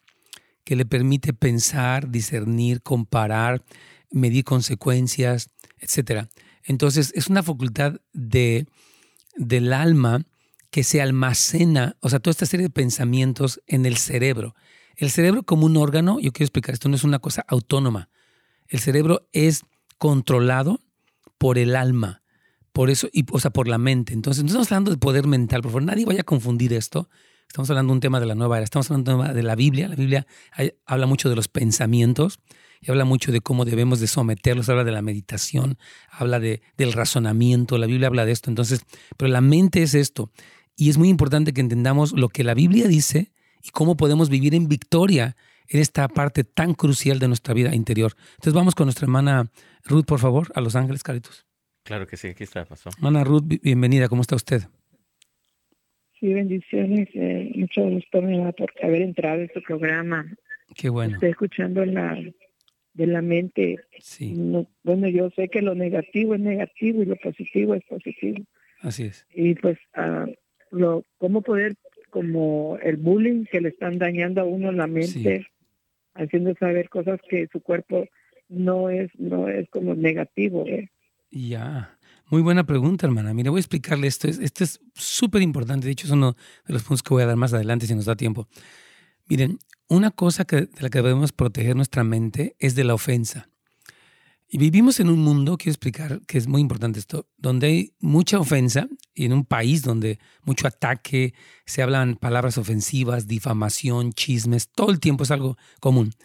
que le permite pensar, discernir, comparar, medir consecuencias, etc. Entonces, es una facultad de, del alma que se almacena, o sea, toda esta serie de pensamientos en el cerebro. El cerebro como un órgano, yo quiero explicar, esto no es una cosa autónoma. El cerebro es controlado por el alma, por eso, y, o sea, por la mente. Entonces, no estamos hablando de poder mental, por favor, nadie vaya a confundir esto. Estamos hablando de un tema de la nueva era, estamos hablando de la Biblia. La Biblia habla mucho de los pensamientos y habla mucho de cómo debemos de someterlos, habla de la meditación, habla de, del razonamiento, la Biblia habla de esto. Entonces, pero la mente es esto. Y es muy importante que entendamos lo que la Biblia dice y cómo podemos vivir en victoria en esta parte tan crucial de nuestra vida interior. Entonces vamos con nuestra hermana Ruth, por favor, a Los Ángeles, Caritos. Claro que sí, aquí está, pasó. Hermana Ruth, bienvenida, ¿cómo está usted? Sí, bendiciones. Eh, mucho gusto me da por haber entrado en su programa. Qué bueno. Estoy escuchando la, de la mente. Sí. bueno, yo sé que lo negativo es negativo y lo positivo es positivo. Así es. Y pues uh, lo, cómo poder, como el bullying que le están dañando a uno la mente, haciendo saber cosas que su cuerpo no es, no es como negativo. ¿eh? Ya. Muy buena pregunta, hermana. Mira, voy a explicarle esto. Esto es súper importante. De hecho, es uno de los puntos que voy a dar más adelante si nos da tiempo. Miren, una cosa que, de la que debemos proteger nuestra mente es de la ofensa. Y vivimos en un mundo, quiero explicar que es muy importante esto, donde hay mucha ofensa y en un país donde mucho ataque, se hablan palabras ofensivas, difamación, chismes, todo el tiempo es algo común.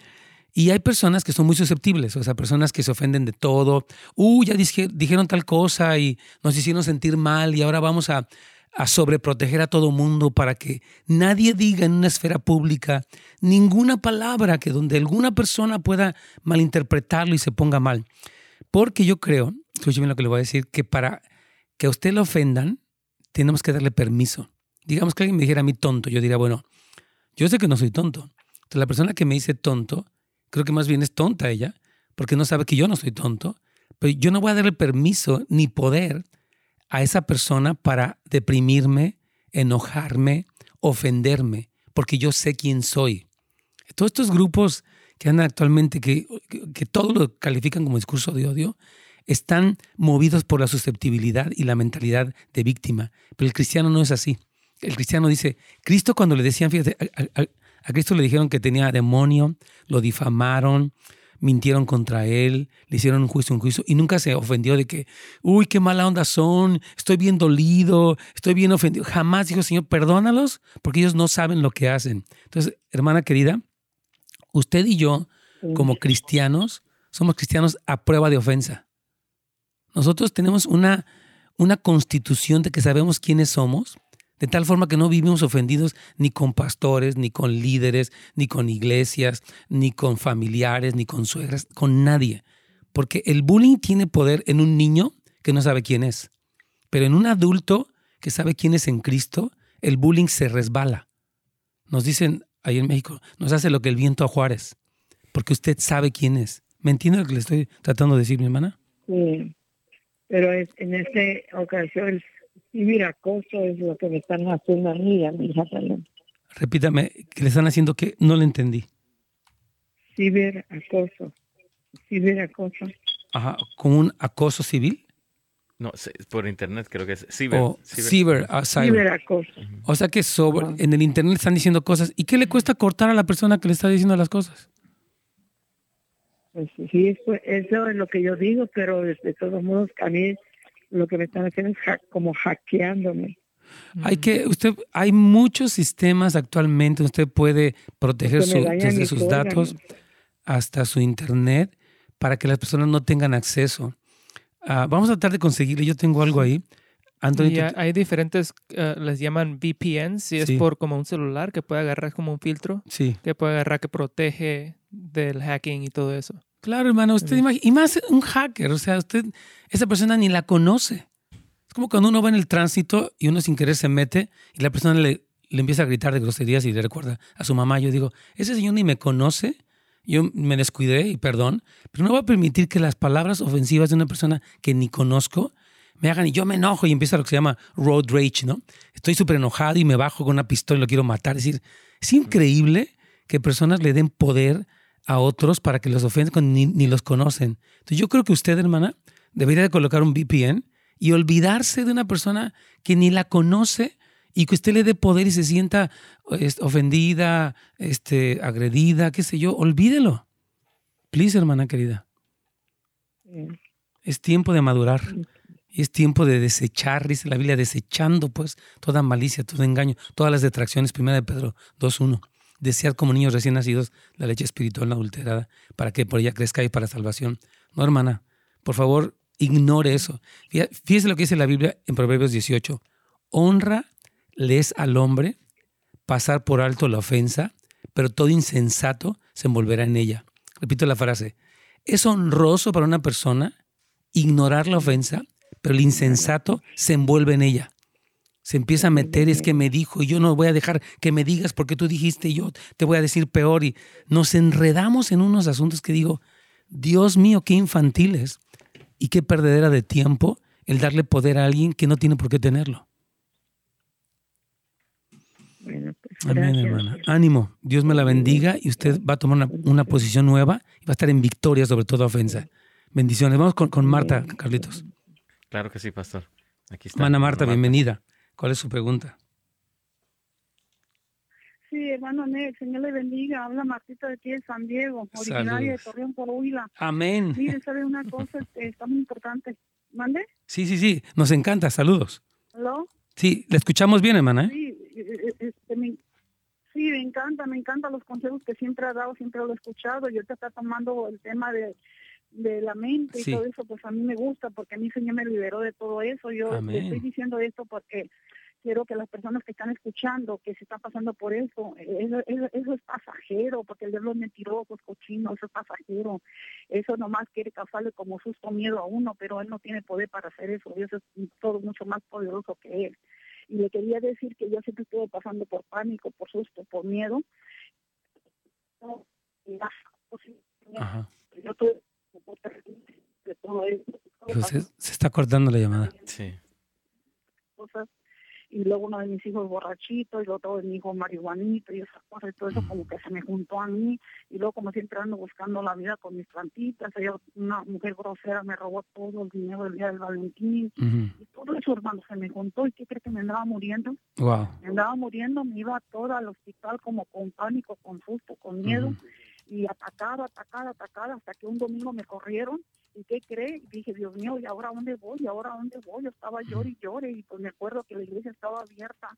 Y hay personas que son muy susceptibles, o sea, personas que se ofenden de todo. Uh, ya dijeron tal cosa y nos hicieron sentir mal y ahora vamos a, a sobreproteger a todo mundo para que nadie diga en una esfera pública ninguna palabra que donde alguna persona pueda malinterpretarlo y se ponga mal. Porque yo creo, escúcheme lo que le voy a decir, que para que a usted le ofendan, tenemos que darle permiso. Digamos que alguien me dijera a mí tonto, yo diría, bueno, yo sé que no soy tonto. Entonces la persona que me dice tonto, creo que más bien es tonta ella, porque no sabe que yo no soy tonto, pero yo no voy a darle permiso ni poder a esa persona para deprimirme, enojarme, ofenderme, porque yo sé quién soy. Todos estos grupos que andan actualmente, que, que, todo lo califican como discurso de odio, están movidos por la susceptibilidad y la mentalidad de víctima. Pero el cristiano no es así. El cristiano dice, Cristo cuando le decían, fíjate, Cristo le dijeron que tenía demonio, lo difamaron, mintieron contra él, le hicieron un juicio, un juicio, y nunca se ofendió de que, uy, qué mala onda son, estoy bien dolido, estoy bien ofendido. Jamás dijo, Señor, perdónalos, porque ellos no saben lo que hacen. Entonces, hermana querida, usted y yo, como cristianos, somos cristianos a prueba de ofensa. Nosotros tenemos una, una constitución de que sabemos quiénes somos, de tal forma que no vivimos ofendidos ni con pastores, ni con líderes, ni con iglesias, ni con familiares, ni con suegras, con nadie. Porque el bullying tiene poder en un niño que no sabe quién es. Pero en un adulto que sabe quién es en Cristo, el bullying se resbala. Nos dicen ahí en México, nos hace lo que el viento a Juárez, porque usted sabe quién es. ¿Me entiende lo que le estoy tratando de decir, mi hermana? Sí, pero en esta ocasión el ciberacoso es lo que me están haciendo a mí a mi hija también. Repítame, ¿que le están haciendo qué? No le entendí. Ciberacoso. Ciberacoso. Ajá, ¿con un acoso civil? No, por internet creo que es ciber. O ciber, ah, Ciberacoso. O sea que sobre, en el internet están diciendo cosas. ¿Y qué le cuesta cortar a la persona que le está diciendo las cosas? Pues sí, eso, es lo que yo digo, pero de, todos modos a mí lo que me están haciendo es como hackeándome. Hay que, usted, hay muchos sistemas actualmente, usted puede proteger su, desde sus datos hasta su internet para que las personas no tengan acceso. Ah, vamos a tratar de conseguirle, yo tengo algo ahí. Hay diferentes, ah, les llaman VPNs, si es por como un celular que puede agarrar como un filtro, sí. que puede agarrar que protege del hacking y todo eso. Claro, hermano, usted imagina, y más un hacker, o sea, usted, esa persona ni la conoce. Es como cuando uno va en el tránsito y uno sin querer se mete y la persona le, le empieza a gritar de groserías y le recuerda a su mamá. Yo digo, ese señor ni me conoce, yo me descuidé y perdón, pero no voy a permitir que las palabras ofensivas de una persona que ni conozco me hagan y yo me enojo y empieza lo que se llama road rage, ¿no? Estoy súper enojado y me bajo con una pistola y lo quiero matar. Es decir, es increíble que personas le den poder a otros para que los ofendan cuando ni, los conocen. Entonces yo creo que usted, hermana, debería de colocar un VPN y olvidarse de una persona que ni la conoce y que usted le dé poder y se sienta ofendida, este, agredida, qué sé yo, olvídelo. Please, hermana querida. Es tiempo de madurar. Y es tiempo de desechar, dice la Biblia, desechando pues toda malicia, todo engaño, todas las detracciones. Primera de Pedro 2.1 desear como niños recién nacidos la leche espiritual adulterada para que por ella crezca y para salvación. No, hermana, por favor, ignore eso. Fíjese lo que dice la Biblia en Proverbios 18. Honra les al hombre pasar por alto la ofensa, pero todo insensato se envolverá en ella. Repito la frase. Es honroso para una persona ignorar la ofensa, pero el insensato se envuelve en ella se empieza a meter, es que me dijo, y yo no voy a dejar que me digas porque tú dijiste, y yo te voy a decir peor, y nos enredamos en unos asuntos que digo, Dios mío, qué infantiles y qué perdedera de tiempo el darle poder a alguien que no tiene por qué tenerlo. Bueno, pues, Amén, hermana. Ánimo, Dios me la bendiga y usted va a tomar una, posición nueva y va a estar en victoria sobre toda ofensa. Bendiciones. Vamos con, con Marta, Carlitos. Claro que sí, pastor. Aquí está. Hermana Marta, bienvenida. ¿Cuál es su pregunta? Sí, hermano el Señor le bendiga. Habla Martita de aquí de San Diego, originaria de Torreón por Huila. Amén. Mire, sabe una cosa, está muy importante. ¿Mande? Sí, sí, sí, nos encanta. Saludos. ¿Aló? Sí, le escuchamos bien, hermana. ¿eh? Sí, eh, eh, este, me, sí, me encanta, me encantan los consejos que siempre ha dado, siempre lo he escuchado. Yo te está tomando el tema de de la mente y todo eso, pues a mí me gusta porque a mí Señor me liberó de todo eso. Yo estoy diciendo esto porque quiero que las personas que están escuchando, que se están pasando por eso, eso, es pasajero, porque el diablo es mentiroso, es cochino, eso es pasajero. Eso nomás quiere causarle como susto, miedo a uno, pero él no tiene poder para hacer eso. Dios es todo mucho más poderoso que él. Y le quería decir que yo siempre estuve pasando por pánico, por susto, por miedo. Ajá. Yo tuve de todo Se, está cortando la llamada. Sí. y luego uno de mis hijos borrachito, y luego todo de mi hijo marihuanito, y esas cosas, y todo eso como que se me juntó a mí, y luego como siempre ando buscando la vida con mis plantitas, ella, una mujer grosera me robó todo el dinero del día del Valentín, y todo eso, hermano, se me juntó, y ¿qué crees que me andaba muriendo? Wow. Me andaba muriendo, me iba toda al hospital como con pánico, con susto, con miedo, y atacada, atacada, atacada, hasta que un domingo me corrieron. ¿Y qué cree? Y dije, Dios mío, ¿y ahora dónde voy? ¿Y ahora dónde voy? Yo estaba llore y llore, y pues me acuerdo que la iglesia estaba abierta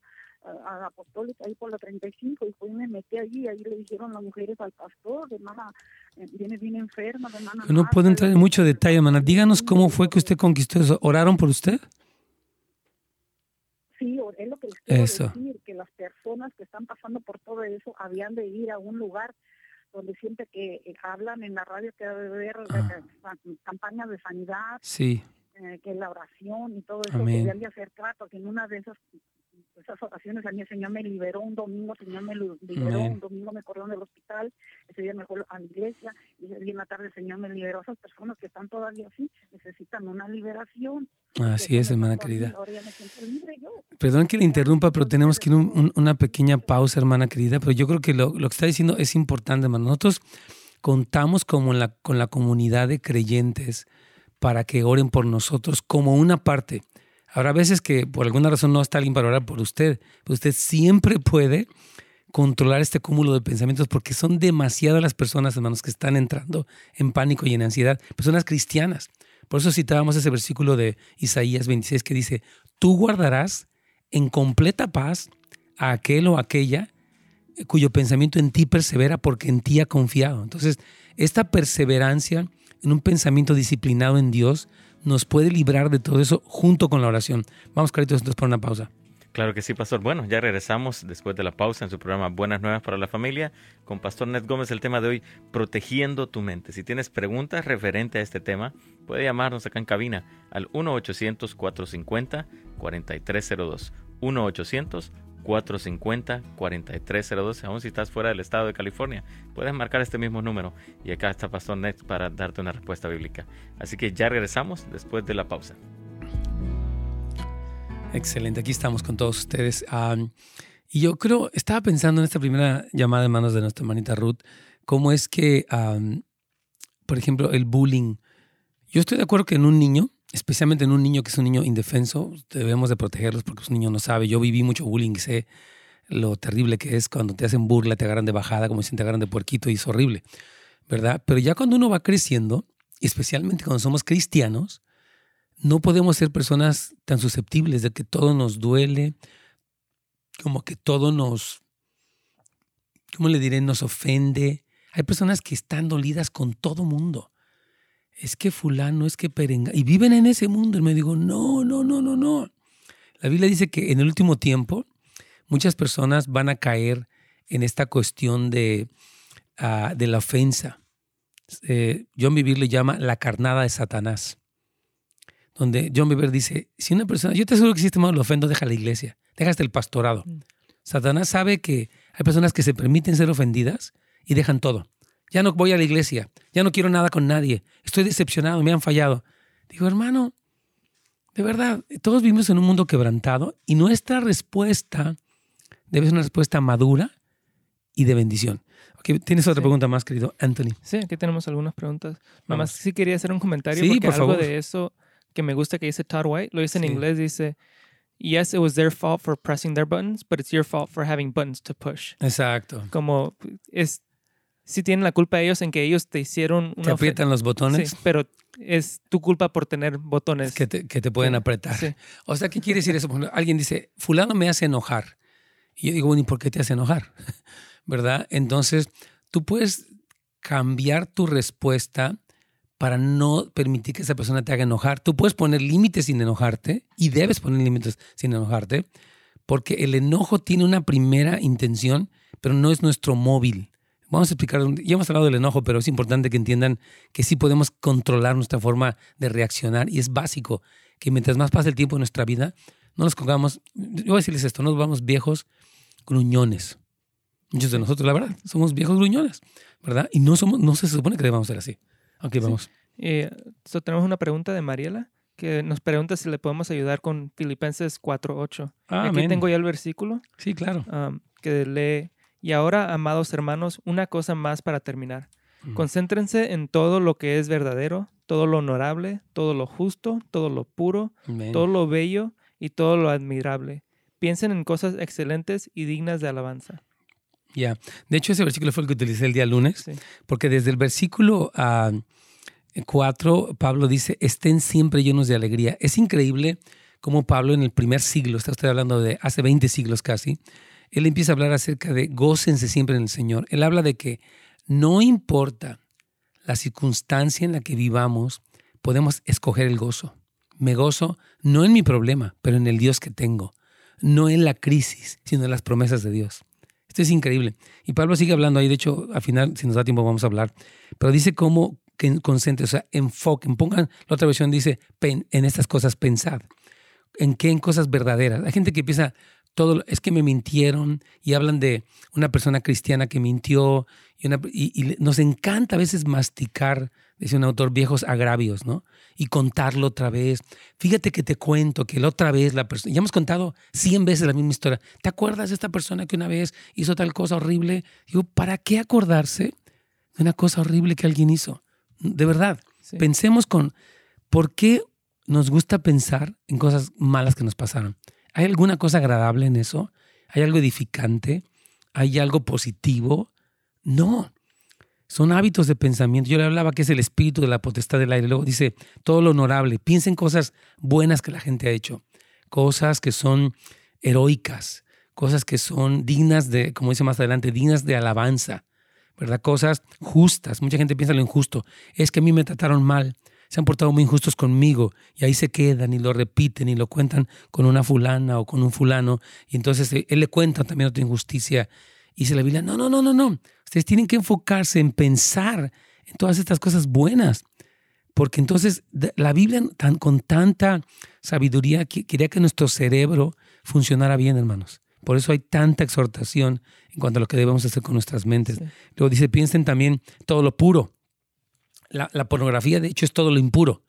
a la apostólica ahí por la 35 y pues me metí allí, ahí le dijeron las mujeres al pastor, hermana, eh, viene bien enferma, hermana. No puedo entrar en mucho detalle, hermana. Díganos cómo fue que usted conquistó eso. ¿Oraron por usted? Sí, es lo que les quiero decir, que las personas que están pasando por todo eso habían de ir a un lugar donde siempre que eh, hablan en la radio que debe haber ah. campañas de sanidad, sí. Eh, que la oración y todo eso, que debían de hacer trato, que en una de esas esas ocasiones a mí el Señor me liberó un domingo, el Señor me liberó, un domingo me corrió del hospital, ese día me fue a la iglesia y ese día en la tarde el Señor me liberó. Esas personas que están todavía así necesitan una liberación. Así es, hermana querida. Perdón que le interrumpa, pero tenemos que ir un, una pequeña pausa, hermana querida, pero yo creo que lo, lo que está diciendo es importante, hermano. Nosotros contamos como la, con la comunidad de creyentes para que oren por nosotros como una parte Habrá veces que por alguna razón no está alguien para orar por usted, pero usted siempre puede controlar este cúmulo de pensamientos porque son demasiadas las personas, hermanos, que están entrando en pánico y en ansiedad, personas cristianas. Por eso citábamos ese versículo de Isaías 26 que dice, tú guardarás en completa paz a aquel o aquella cuyo pensamiento en ti persevera porque en ti ha confiado. Entonces, esta perseverancia en un pensamiento disciplinado en Dios nos puede librar de todo eso junto con la oración. Vamos, Caritos, entonces por una pausa. Claro que sí, Pastor. Bueno, ya regresamos después de la pausa en su programa Buenas Nuevas para la Familia con Pastor Ned Gómez. El tema de hoy, protegiendo tu mente. Si tienes preguntas referente a este tema, puede llamarnos acá en cabina al 1-800-450-4302. 1-800 450-4302, aún si estás fuera del estado de California. Puedes marcar este mismo número y acá está Pastor Next para darte una respuesta bíblica. Así que ya regresamos después de la pausa. Excelente, aquí estamos con todos ustedes. y yo creo, estaba pensando en esta primera llamada de manos de nuestra hermanita Ruth, cómo es que, por ejemplo, el bullying. Yo estoy de acuerdo que en un niño, especialmente en un niño que es un niño indefenso, debemos de protegerlos porque un niño no sabe. Yo viví mucho bullying sé lo terrible que es cuando te hacen burla, te agarran de bajada, como si te agarran de puerquito y es horrible, ¿verdad? Pero ya cuando uno va creciendo, especialmente cuando somos cristianos, no podemos ser personas tan susceptibles de que todo nos duele, como que todo nos, ¿cómo le diré? Nos ofende. Hay personas que están dolidas con todo mundo es que fulano, es que perenga, y viven en ese mundo. Y me digo, no, no, no, no, no. La Biblia dice que en el último tiempo muchas personas van a caer en esta cuestión de, ah, de la ofensa. Eh, John Vivir le llama la carnada de Satanás. Donde John Bieber dice, si una persona, yo te aseguro que si este modo lo ofendo, deja la iglesia, deja hasta el pastorado. Mm. Satanás sabe que hay personas que se permiten ser ofendidas y dejan todo ya no voy a la iglesia, ya no quiero nada con nadie, estoy decepcionado, me han fallado. Digo, hermano, de verdad, todos vivimos en un mundo quebrantado y nuestra respuesta debe ser una respuesta madura y de bendición. ¿Tienes otra pregunta más, querido Anthony? Sí, aquí tenemos algunas preguntas. Mamá, sí quería hacer un comentario porque por algo de eso que me gusta que dice Todd White, lo dice en inglés, dice, yes, it was their fault for pressing their buttons, but it's your fault for having buttons to push. Exacto. Como es sí tienen la culpa ellos en que ellos te hicieron una... Te aprietan los botones. Sí, pero es tu culpa por tener botones. Que te, que te pueden apretar. O sea, ¿qué quiere decir eso? Alguien dice, fulano me hace enojar. Y yo digo, bueno, ¿y por qué te hace enojar? ¿Verdad? Entonces, tú puedes cambiar tu respuesta para no permitir que esa persona te haga enojar. Tú puedes poner límites sin enojarte y debes poner límites sin enojarte porque el enojo tiene una primera intención, pero no es nuestro móvil. Vamos a explicar, ya hemos hablado del enojo, pero es importante que entiendan que sí podemos controlar nuestra forma de reaccionar y es básico que mientras más pasa el tiempo en nuestra vida, no nos pongamos, yo voy a decirles esto, no nos vamos viejos gruñones. Muchos de nosotros, la verdad, somos viejos gruñones, ¿verdad? Y no, somos, no se supone que debamos ser así. Ok, vamos. Eh, tenemos una pregunta de Mariela que nos pregunta si le podemos ayudar con Filipenses 4.8. Ah, Aquí tengo ya el versículo. Sí, claro. Um, que lee y ahora, amados hermanos, una cosa más para terminar. Concéntrense en todo lo que es verdadero, todo lo honorable, todo lo justo, todo lo puro, todo lo bello y todo lo admirable. Piensen en cosas excelentes y dignas de alabanza. Ya, de hecho ese versículo fue el que utilicé el día lunes, porque desde el versículo 4 ah, Pablo dice, estén siempre llenos de alegría. Es increíble cómo Pablo en el primer siglo, está usted hablando de hace 20 siglos casi, él empieza a hablar acerca de gócense siempre en el Señor. Él habla de que no importa la circunstancia en la que vivamos, podemos escoger el gozo. Me gozo no en mi problema, pero en el Dios que tengo. No en la crisis, sino en las promesas de Dios. Esto es increíble. Y Pablo sigue hablando ahí, de hecho, al final, si nos da tiempo, vamos a hablar. Pero dice cómo que concentre, o sea, enfoquen, pongan, la otra versión dice, en estas cosas pensad. ¿En qué? En cosas verdaderas. Hay gente que piensa, todo, es que me mintieron y hablan de una persona cristiana que mintió y, nos encanta a veces masticar, dice un autor, viejos agravios, ¿no? Y contarlo otra vez. Fíjate que te cuento que la otra vez la persona, ya hemos contado cien veces la misma historia. ¿Te acuerdas de esta persona que una vez hizo tal cosa horrible? Digo, ¿para qué acordarse de una cosa horrible que alguien hizo? De verdad, pensemos con, ¿por qué nos gusta pensar en cosas malas que nos pasaron? ¿Hay alguna cosa agradable en eso? ¿Hay algo edificante? ¿Hay algo positivo? No. Son hábitos de pensamiento. Yo le hablaba que es el espíritu de la potestad del aire. Luego dice todo lo honorable. Piensa en cosas buenas que la gente ha hecho. Cosas que son heroicas. Cosas que son dignas de, como dice más adelante, dignas de alabanza. ¿Verdad? Cosas justas. Mucha gente piensa lo injusto. Es que a mí me trataron mal se han portado muy injustos conmigo y ahí se quedan y lo repiten y lo cuentan con una fulana o con un fulano y entonces eh, él le cuenta también otra injusticia y dice la Biblia, no, no, no, no, no, ustedes tienen que enfocarse en pensar en todas estas cosas buenas, porque entonces la Biblia tan, con tanta sabiduría quería que nuestro cerebro funcionara bien, hermanos. Por eso hay tanta exhortación en cuanto a lo que debemos hacer con nuestras mentes. Luego dice, piensen también todo lo puro la, pornografía, de hecho, es todo lo impuro.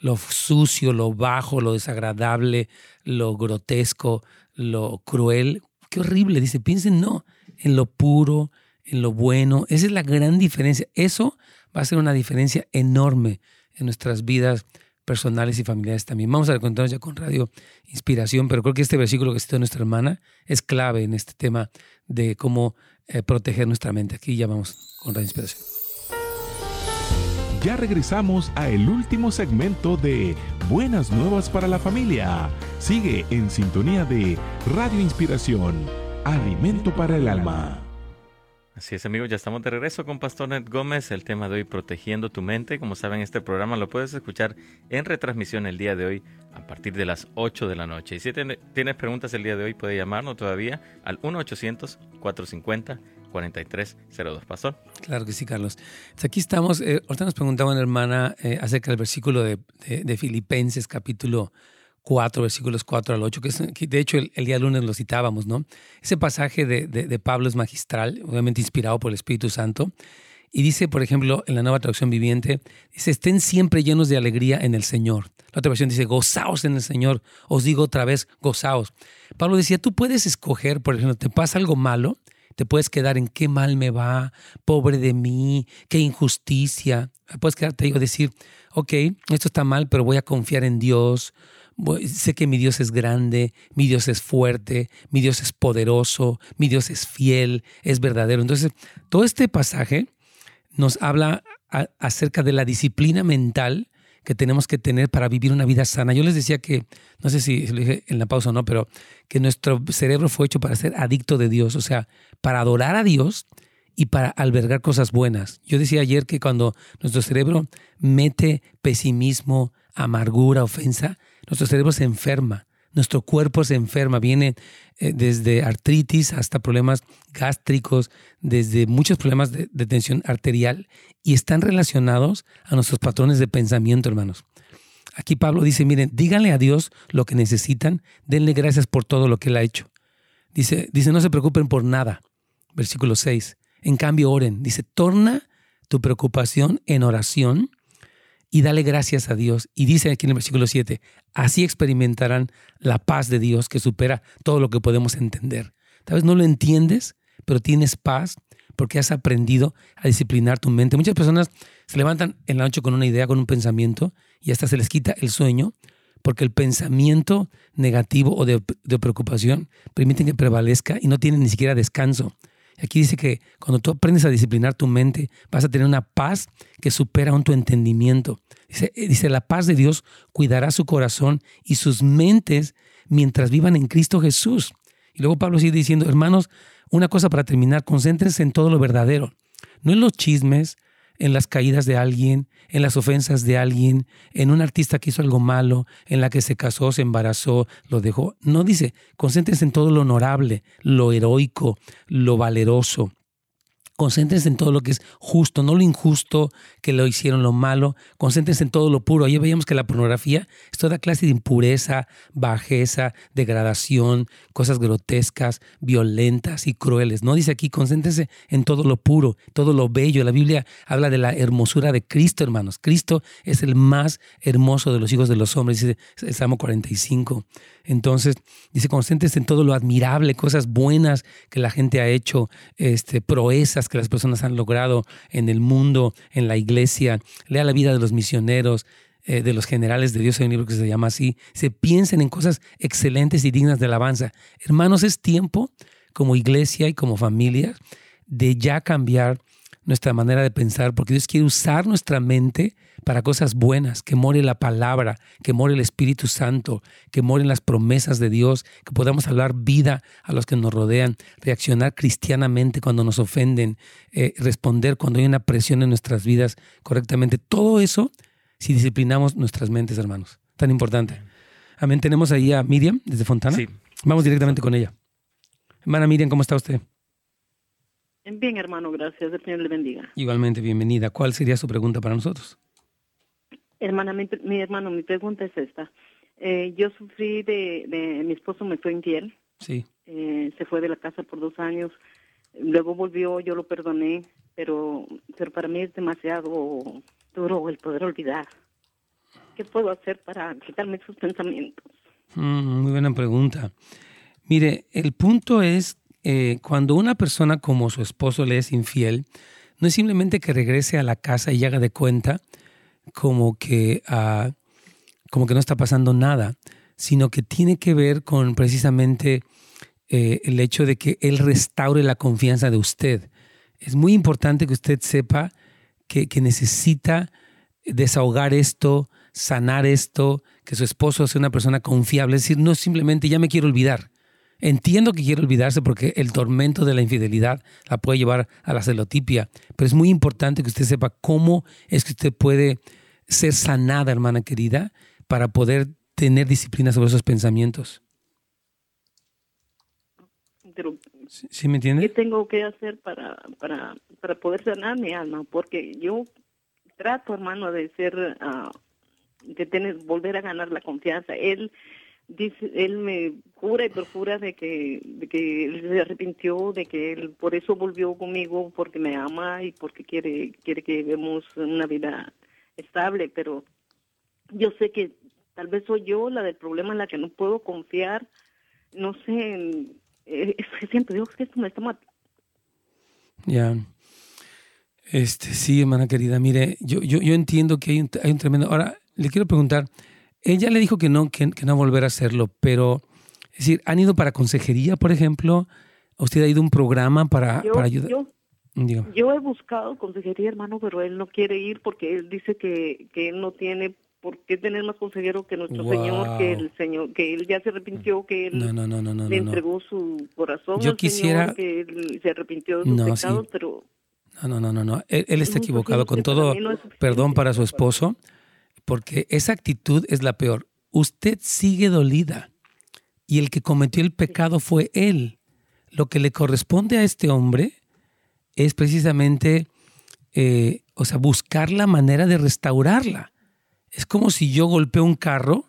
Lo sucio, lo bajo, lo desagradable, lo grotesco, lo cruel. Qué horrible. Dice, piensen no, en lo puro, en lo bueno. Esa es la gran diferencia. Eso va a ser una diferencia enorme en nuestras vidas personales y familiares también. Vamos a contarnos ya con Radio Inspiración, pero creo que este versículo que citó nuestra hermana es clave en este tema de cómo eh, proteger nuestra mente. Aquí ya vamos con Radio Inspiración. Ya regresamos a el último segmento de Buenas Nuevas para la Familia. Sigue en sintonía de Radio Inspiración, Alimento para el Alma. Así es amigos, ya estamos de regreso con Pastor Ned Gómez, el tema de hoy protegiendo tu mente. Como saben, este programa lo puedes escuchar en retransmisión el día de hoy a partir de las 8 de la noche. Y si tienes preguntas el día de hoy, puede llamarnos todavía al 1-800-450. 4302. Pastor. Claro que sí, Carlos. Aquí estamos. Eh, ahorita nos preguntaba una hermana eh, acerca del versículo de, de, Filipenses, capítulo 4, versículos 4 al 8, que, es, de hecho el, día lunes lo citábamos, ¿no? Ese pasaje de, de, Pablo es magistral, obviamente inspirado por el Espíritu Santo. Y dice, por ejemplo, en la nueva traducción viviente, dice, estén siempre llenos de alegría en el Señor. La otra versión dice, gozaos en el Señor. Os digo otra vez, gozaos. Pablo decía, tú puedes escoger, por ejemplo, te pasa algo malo, te puedes quedar en qué mal me va, pobre de mí, qué injusticia. Puedes quedarte o decir, ok, esto está mal, pero voy a confiar en Dios. sé que mi Dios es grande, mi Dios es fuerte, mi Dios es poderoso, mi Dios es fiel, es verdadero. Entonces, todo este pasaje nos habla acerca de la disciplina mental que tenemos que tener para vivir una vida sana. Yo les decía que, no sé si lo dije en la pausa o no, pero que nuestro cerebro fue hecho para ser adicto de Dios, o sea, para adorar a Dios y para albergar cosas buenas. Yo decía ayer que cuando nuestro cerebro mete pesimismo, amargura, ofensa, nuestro cerebro se enferma nuestro cuerpo se enferma, viene eh, desde artritis hasta problemas gástricos, desde muchos problemas de, tensión arterial y están relacionados a nuestros patrones de pensamiento, hermanos. Aquí Pablo dice, miren, díganle a Dios lo que necesitan, denle gracias por todo lo que Él ha hecho. Dice, dice, no se preocupen por nada. Versículo 6. En cambio, oren. Dice, torna tu preocupación en oración y dale gracias a Dios. Y dice aquí en el versículo 7, así experimentarán la paz de Dios que supera todo lo que podemos entender. Tal vez no lo entiendes, pero tienes paz porque has aprendido a disciplinar tu mente. Muchas personas se levantan en la noche con una idea, con un pensamiento, y hasta se les quita el sueño, porque el pensamiento negativo o de, de preocupación permiten que prevalezca y no tienen ni siquiera descanso. Aquí dice que cuando tú aprendes a disciplinar tu mente, vas a tener una paz que supera aún tu entendimiento. Dice, eh, dice, la paz de Dios cuidará su corazón y sus mentes mientras vivan en Cristo Jesús. Y luego Pablo sigue diciendo, hermanos, una cosa para terminar, concéntrense en todo lo verdadero, no en los chismes, en las caídas de alguien, en las ofensas de alguien, en un artista que hizo algo malo, en la que se casó, se embarazó, lo dejó. No dice, concéntrense en todo lo honorable, lo heroico, lo valeroso. Concéntrense en todo lo que es justo, no lo injusto, que lo hicieron lo malo. Concéntrense en todo lo puro. Ayer veíamos que la pornografía es toda clase de impureza, bajeza, degradación, cosas grotescas, violentas y crueles. No dice aquí, concéntrense en todo lo puro, todo lo bello. La Biblia habla de la hermosura de Cristo, hermanos. Cristo es el más hermoso de los hijos de los hombres, dice el Salmo 45. Entonces, dice, concéntrense en todo lo admirable, cosas buenas que la gente ha hecho, este, proezas que las personas han logrado en el mundo, en la iglesia. Lea la vida de los misioneros, eh, de los generales de Dios. Hay un libro que se llama así. Se piensen en cosas excelentes y dignas de alabanza. Hermanos, es tiempo como iglesia y como familia de ya cambiar nuestra manera de pensar, porque Dios quiere usar nuestra mente para cosas buenas, que more la palabra, que more el Espíritu Santo, que moren las promesas de Dios, que podamos hablar vida a los que nos rodean, reaccionar cristianamente cuando nos ofenden, eh, responder cuando hay una presión en nuestras vidas correctamente. Todo eso si disciplinamos nuestras mentes, hermanos. Tan importante. Amén. Tenemos ahí a Miriam desde Fontana. Sí. Vamos directamente con ella. Hermana Miriam, ¿cómo está usted? Bien, hermano, gracias. El Señor le bendiga. Igualmente, bienvenida. ¿Cuál sería su pregunta para nosotros? Hermana, mi, hermano, mi pregunta es esta. Eh, yo sufrí de, mi esposo me fue infiel. Sí. Eh, se fue de la casa por dos años. Luego volvió, yo lo perdoné, pero, pero para mí es demasiado duro el poder olvidar. ¿Qué puedo hacer para quitarme sus pensamientos? Mm, muy buena pregunta. Mire, el punto es eh, cuando una persona como su esposo le es infiel, no es simplemente que regrese a la casa y haga de cuenta como que, ah, como que no está pasando nada, sino que tiene que ver con precisamente eh, el hecho de que él restaure la confianza de usted. Es muy importante que usted sepa que, que necesita desahogar esto, sanar esto, que su esposo sea una persona confiable. Es decir, no simplemente ya me quiero olvidar. Entiendo que quiere olvidarse porque el tormento de la infidelidad la puede llevar a la celotipia, pero es muy importante que usted sepa cómo es que usted puede ser sanada, hermana querida, para poder tener disciplina sobre esos pensamientos. ¿Sí, me entiende? ¿Qué tengo que hacer para, para, para poder sanar mi alma? Porque yo trato, hermano, de ser, uh, de tener, volver a ganar la confianza. Él dice, él me jura y perjura de que, de que él se arrepintió, de que él por eso volvió conmigo, porque me ama y porque quiere, quiere que vivamos una vida estable, pero yo sé que tal vez soy yo la del problema en la que no puedo confiar, no sé, eh, es que siempre digo que esto me está matando. Ya. Este, sí, hermana querida, mire, yo, yo, yo entiendo que hay un, hay un tremendo... Ahora, le quiero preguntar, ella le dijo que no, que, no volver a hacerlo, pero, es decir, ¿han ido para consejería, por ejemplo? ¿Usted ha ido a un programa para, para ayudar? Yo, he buscado consejería, hermano, pero él no quiere ir porque él dice que, que él no tiene por qué tener más consejero que nuestro Señor, que el Señor, que él ya se arrepintió, que él le entregó su corazón yo quisiera... Señor, que él se arrepintió de sus pecados, pero... No, no, no, no, Él, él está equivocado. Con todo. perdón para su esposo, porque esa actitud es la peor. Usted sigue dolida y el que cometió el pecado fue él. Lo que le corresponde a este hombre es precisamente, eh, o sea, buscar la manera de restaurarla. Es como si yo golpeo un carro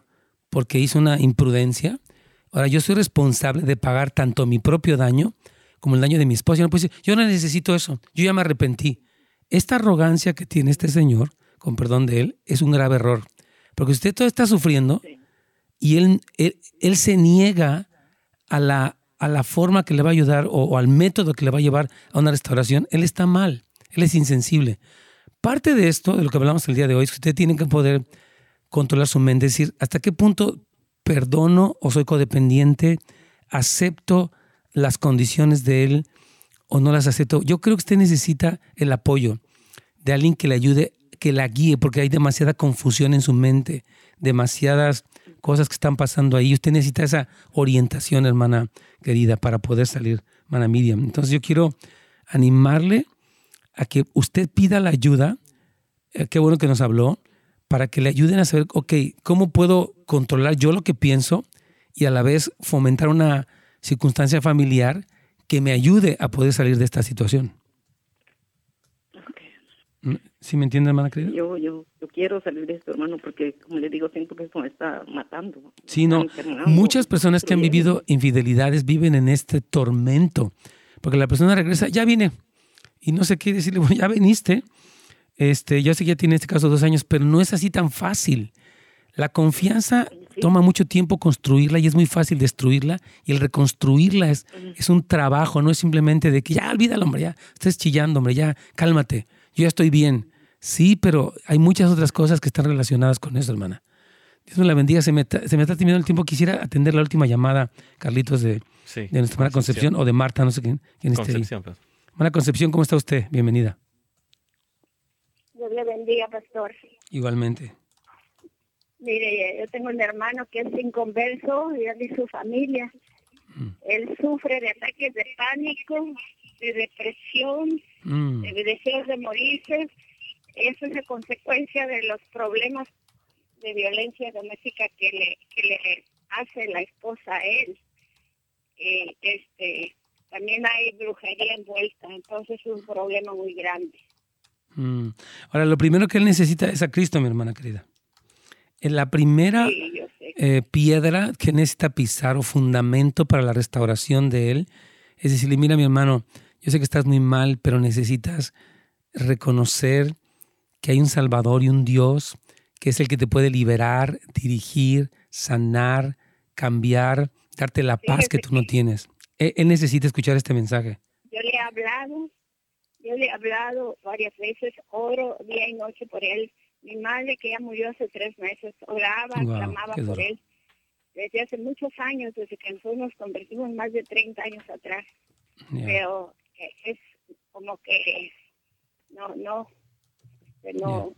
porque hizo una imprudencia. Ahora yo soy responsable de pagar tanto mi propio daño como el daño de mi esposa. Yo no, yo no necesito eso, yo ya me arrepentí. Esta arrogancia que tiene este señor con perdón de él, es un grave error. Porque usted todo está sufriendo y él, él, se niega a la, a la forma que le va a ayudar o, al método que le va a llevar a una restauración, él está mal, él es insensible. Parte de esto, de lo que hablamos el día de hoy, es que usted tiene que poder controlar su mente, es decir, hasta qué punto perdono o soy codependiente, acepto las condiciones de él o no las acepto. Yo creo que usted necesita el apoyo de alguien que le ayude, que la guíe, porque hay demasiada confusión en su mente, demasiadas cosas que están pasando ahí. Usted necesita esa orientación, hermana querida, para poder salir, hermana Miriam. Entonces yo quiero animarle a que usted pida la ayuda, eh, qué bueno que nos habló, para que le ayuden a saber, ok, ¿cómo puedo controlar yo lo que pienso y a la vez fomentar una circunstancia familiar que me ayude a poder salir de esta situación? ¿Sí me entiende, hermana querida? Yo, yo, yo quiero salir de esto, hermano, porque, como le digo, siento que esto me está matando. Sí, no. Muchas personas que han vivido infidelidades viven en este tormento, porque la persona regresa, ya vine, y no sé qué decirle, bueno, ya viniste, este, yo sé que ya tiene en este caso dos años, pero no es así tan fácil. La confianza toma mucho tiempo construirla y es muy fácil destruirla y el reconstruirla es, es un trabajo, no es simplemente de que ya olvídalo, hombre, ya estés chillando, hombre, ya cálmate yo ya estoy bien. Sí, pero hay muchas otras cosas que están relacionadas con eso, hermana. Dios me la bendiga. Se me, se me está terminando el tiempo. Quisiera atender la última llamada, Carlitos, de, de nuestra hermana Concepción. o de Marta, no sé quién, quién esté ahí. Pues. Hermana Concepción, ¿cómo está usted? Bienvenida. Dios le bendiga, pastor. Igualmente. Mire, yo tengo un hermano que es inconverso y él y su familia. Mm. Él sufre de ataques de pánico, de depresión, mm. de deseos de morirse. Eso es la consecuencia de los problemas de violencia doméstica que le, que le hace la esposa a él. Eh, este, también hay brujería envuelta, entonces es un problema muy grande. Mm. Ahora, lo primero que él necesita es a Cristo, mi hermana querida. En la primera eh, piedra que necesita pisar o fundamento para la restauración de él es decirle, mira mi hermano, yo sé que estás muy mal, pero necesitas reconocer que hay un Salvador y un Dios que es el que te puede liberar, dirigir, sanar, cambiar, darte la paz que tú no tienes. Él, necesita escuchar este mensaje. Yo le he hablado, yo le he hablado varias veces, oro día y noche por él. Mi madre, que ya murió hace tres meses, oraba, clamaba por él. Desde hace muchos años, desde que nosotros nos convertimos más de 30 años atrás. Pero es como que no, no, no,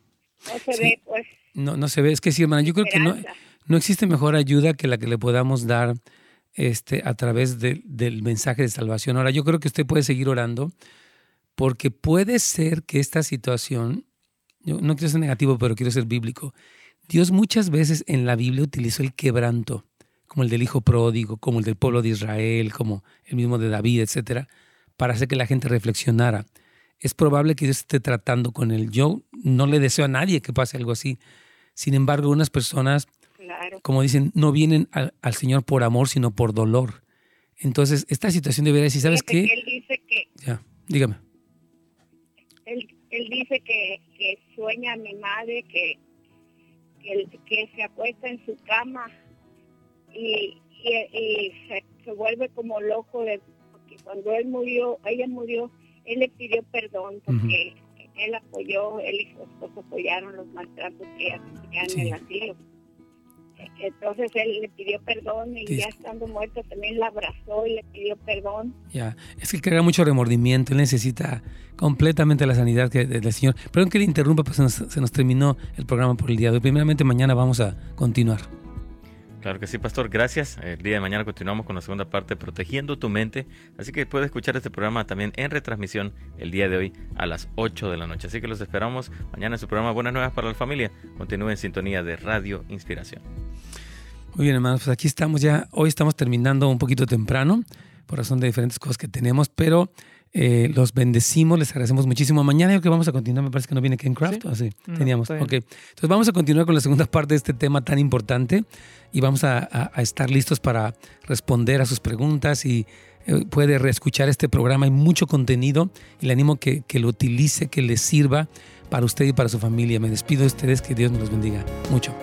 no se ve, pues. No, no se ve, es que sí, hermana, yo creo que no, no existe mejor ayuda que la que le podamos dar este, a través del mensaje de salvación. Ahora, yo creo que usted puede seguir orando porque puede ser que esta situación, yo no quiero ser negativo, pero quiero ser bíblico. Dios muchas veces en la Biblia utilizó el quebranto, como el del hijo pródigo, como el del pueblo de Israel, como el mismo de David, etcétera, para hacer que la gente reflexionara. Es probable que Dios esté tratando con él. Yo no le deseo a nadie que pase algo así. Sin embargo, unas personas, como dicen, no vienen al, Señor por amor, sino por dolor. Entonces, esta situación debería decir, ¿sabes qué? Él dice que... Ya, dígame. Él, dice que, sueña a mi madre, que, que, se acuesta en su cama y, se, vuelve como loco de cuando él murió, ella murió, él le pidió perdón porque él apoyó, él y su esposo apoyaron los maltratos que ella en el asilo. Entonces él le pidió perdón y ya estando muerto también la abrazó y le pidió perdón. Ya, es que crea mucho remordimiento, él necesita completamente la sanidad que, del Señor. Perdón que le interrumpa, pues se nos, se nos terminó el programa por el día de hoy. Primeramente mañana vamos a continuar. Claro que sí, pastor. Gracias. El día de mañana continuamos con la segunda parte, Protegiendo tu mente. Así que puedes escuchar este programa también en retransmisión el día de hoy a las 8 de la noche. Así que los esperamos mañana en su programa Buenas Nuevas para la Familia. Continúe en sintonía de Radio Inspiración. Muy bien, hermanos. Pues aquí estamos ya. Hoy estamos terminando un poquito temprano por razón de diferentes cosas que tenemos, pero eh, los bendecimos, les agradecemos muchísimo. Mañana yo que vamos a continuar, me parece que no viene Ken Craft, ¿Sí? Teníamos. Ok. Entonces vamos a continuar con la segunda parte de este tema tan importante y vamos a, estar listos para responder a sus preguntas y eh, puede reescuchar este programa. Hay mucho contenido y le animo que, que lo utilice, que le sirva para usted y para su familia. Me despido de ustedes, que Dios me los bendiga mucho.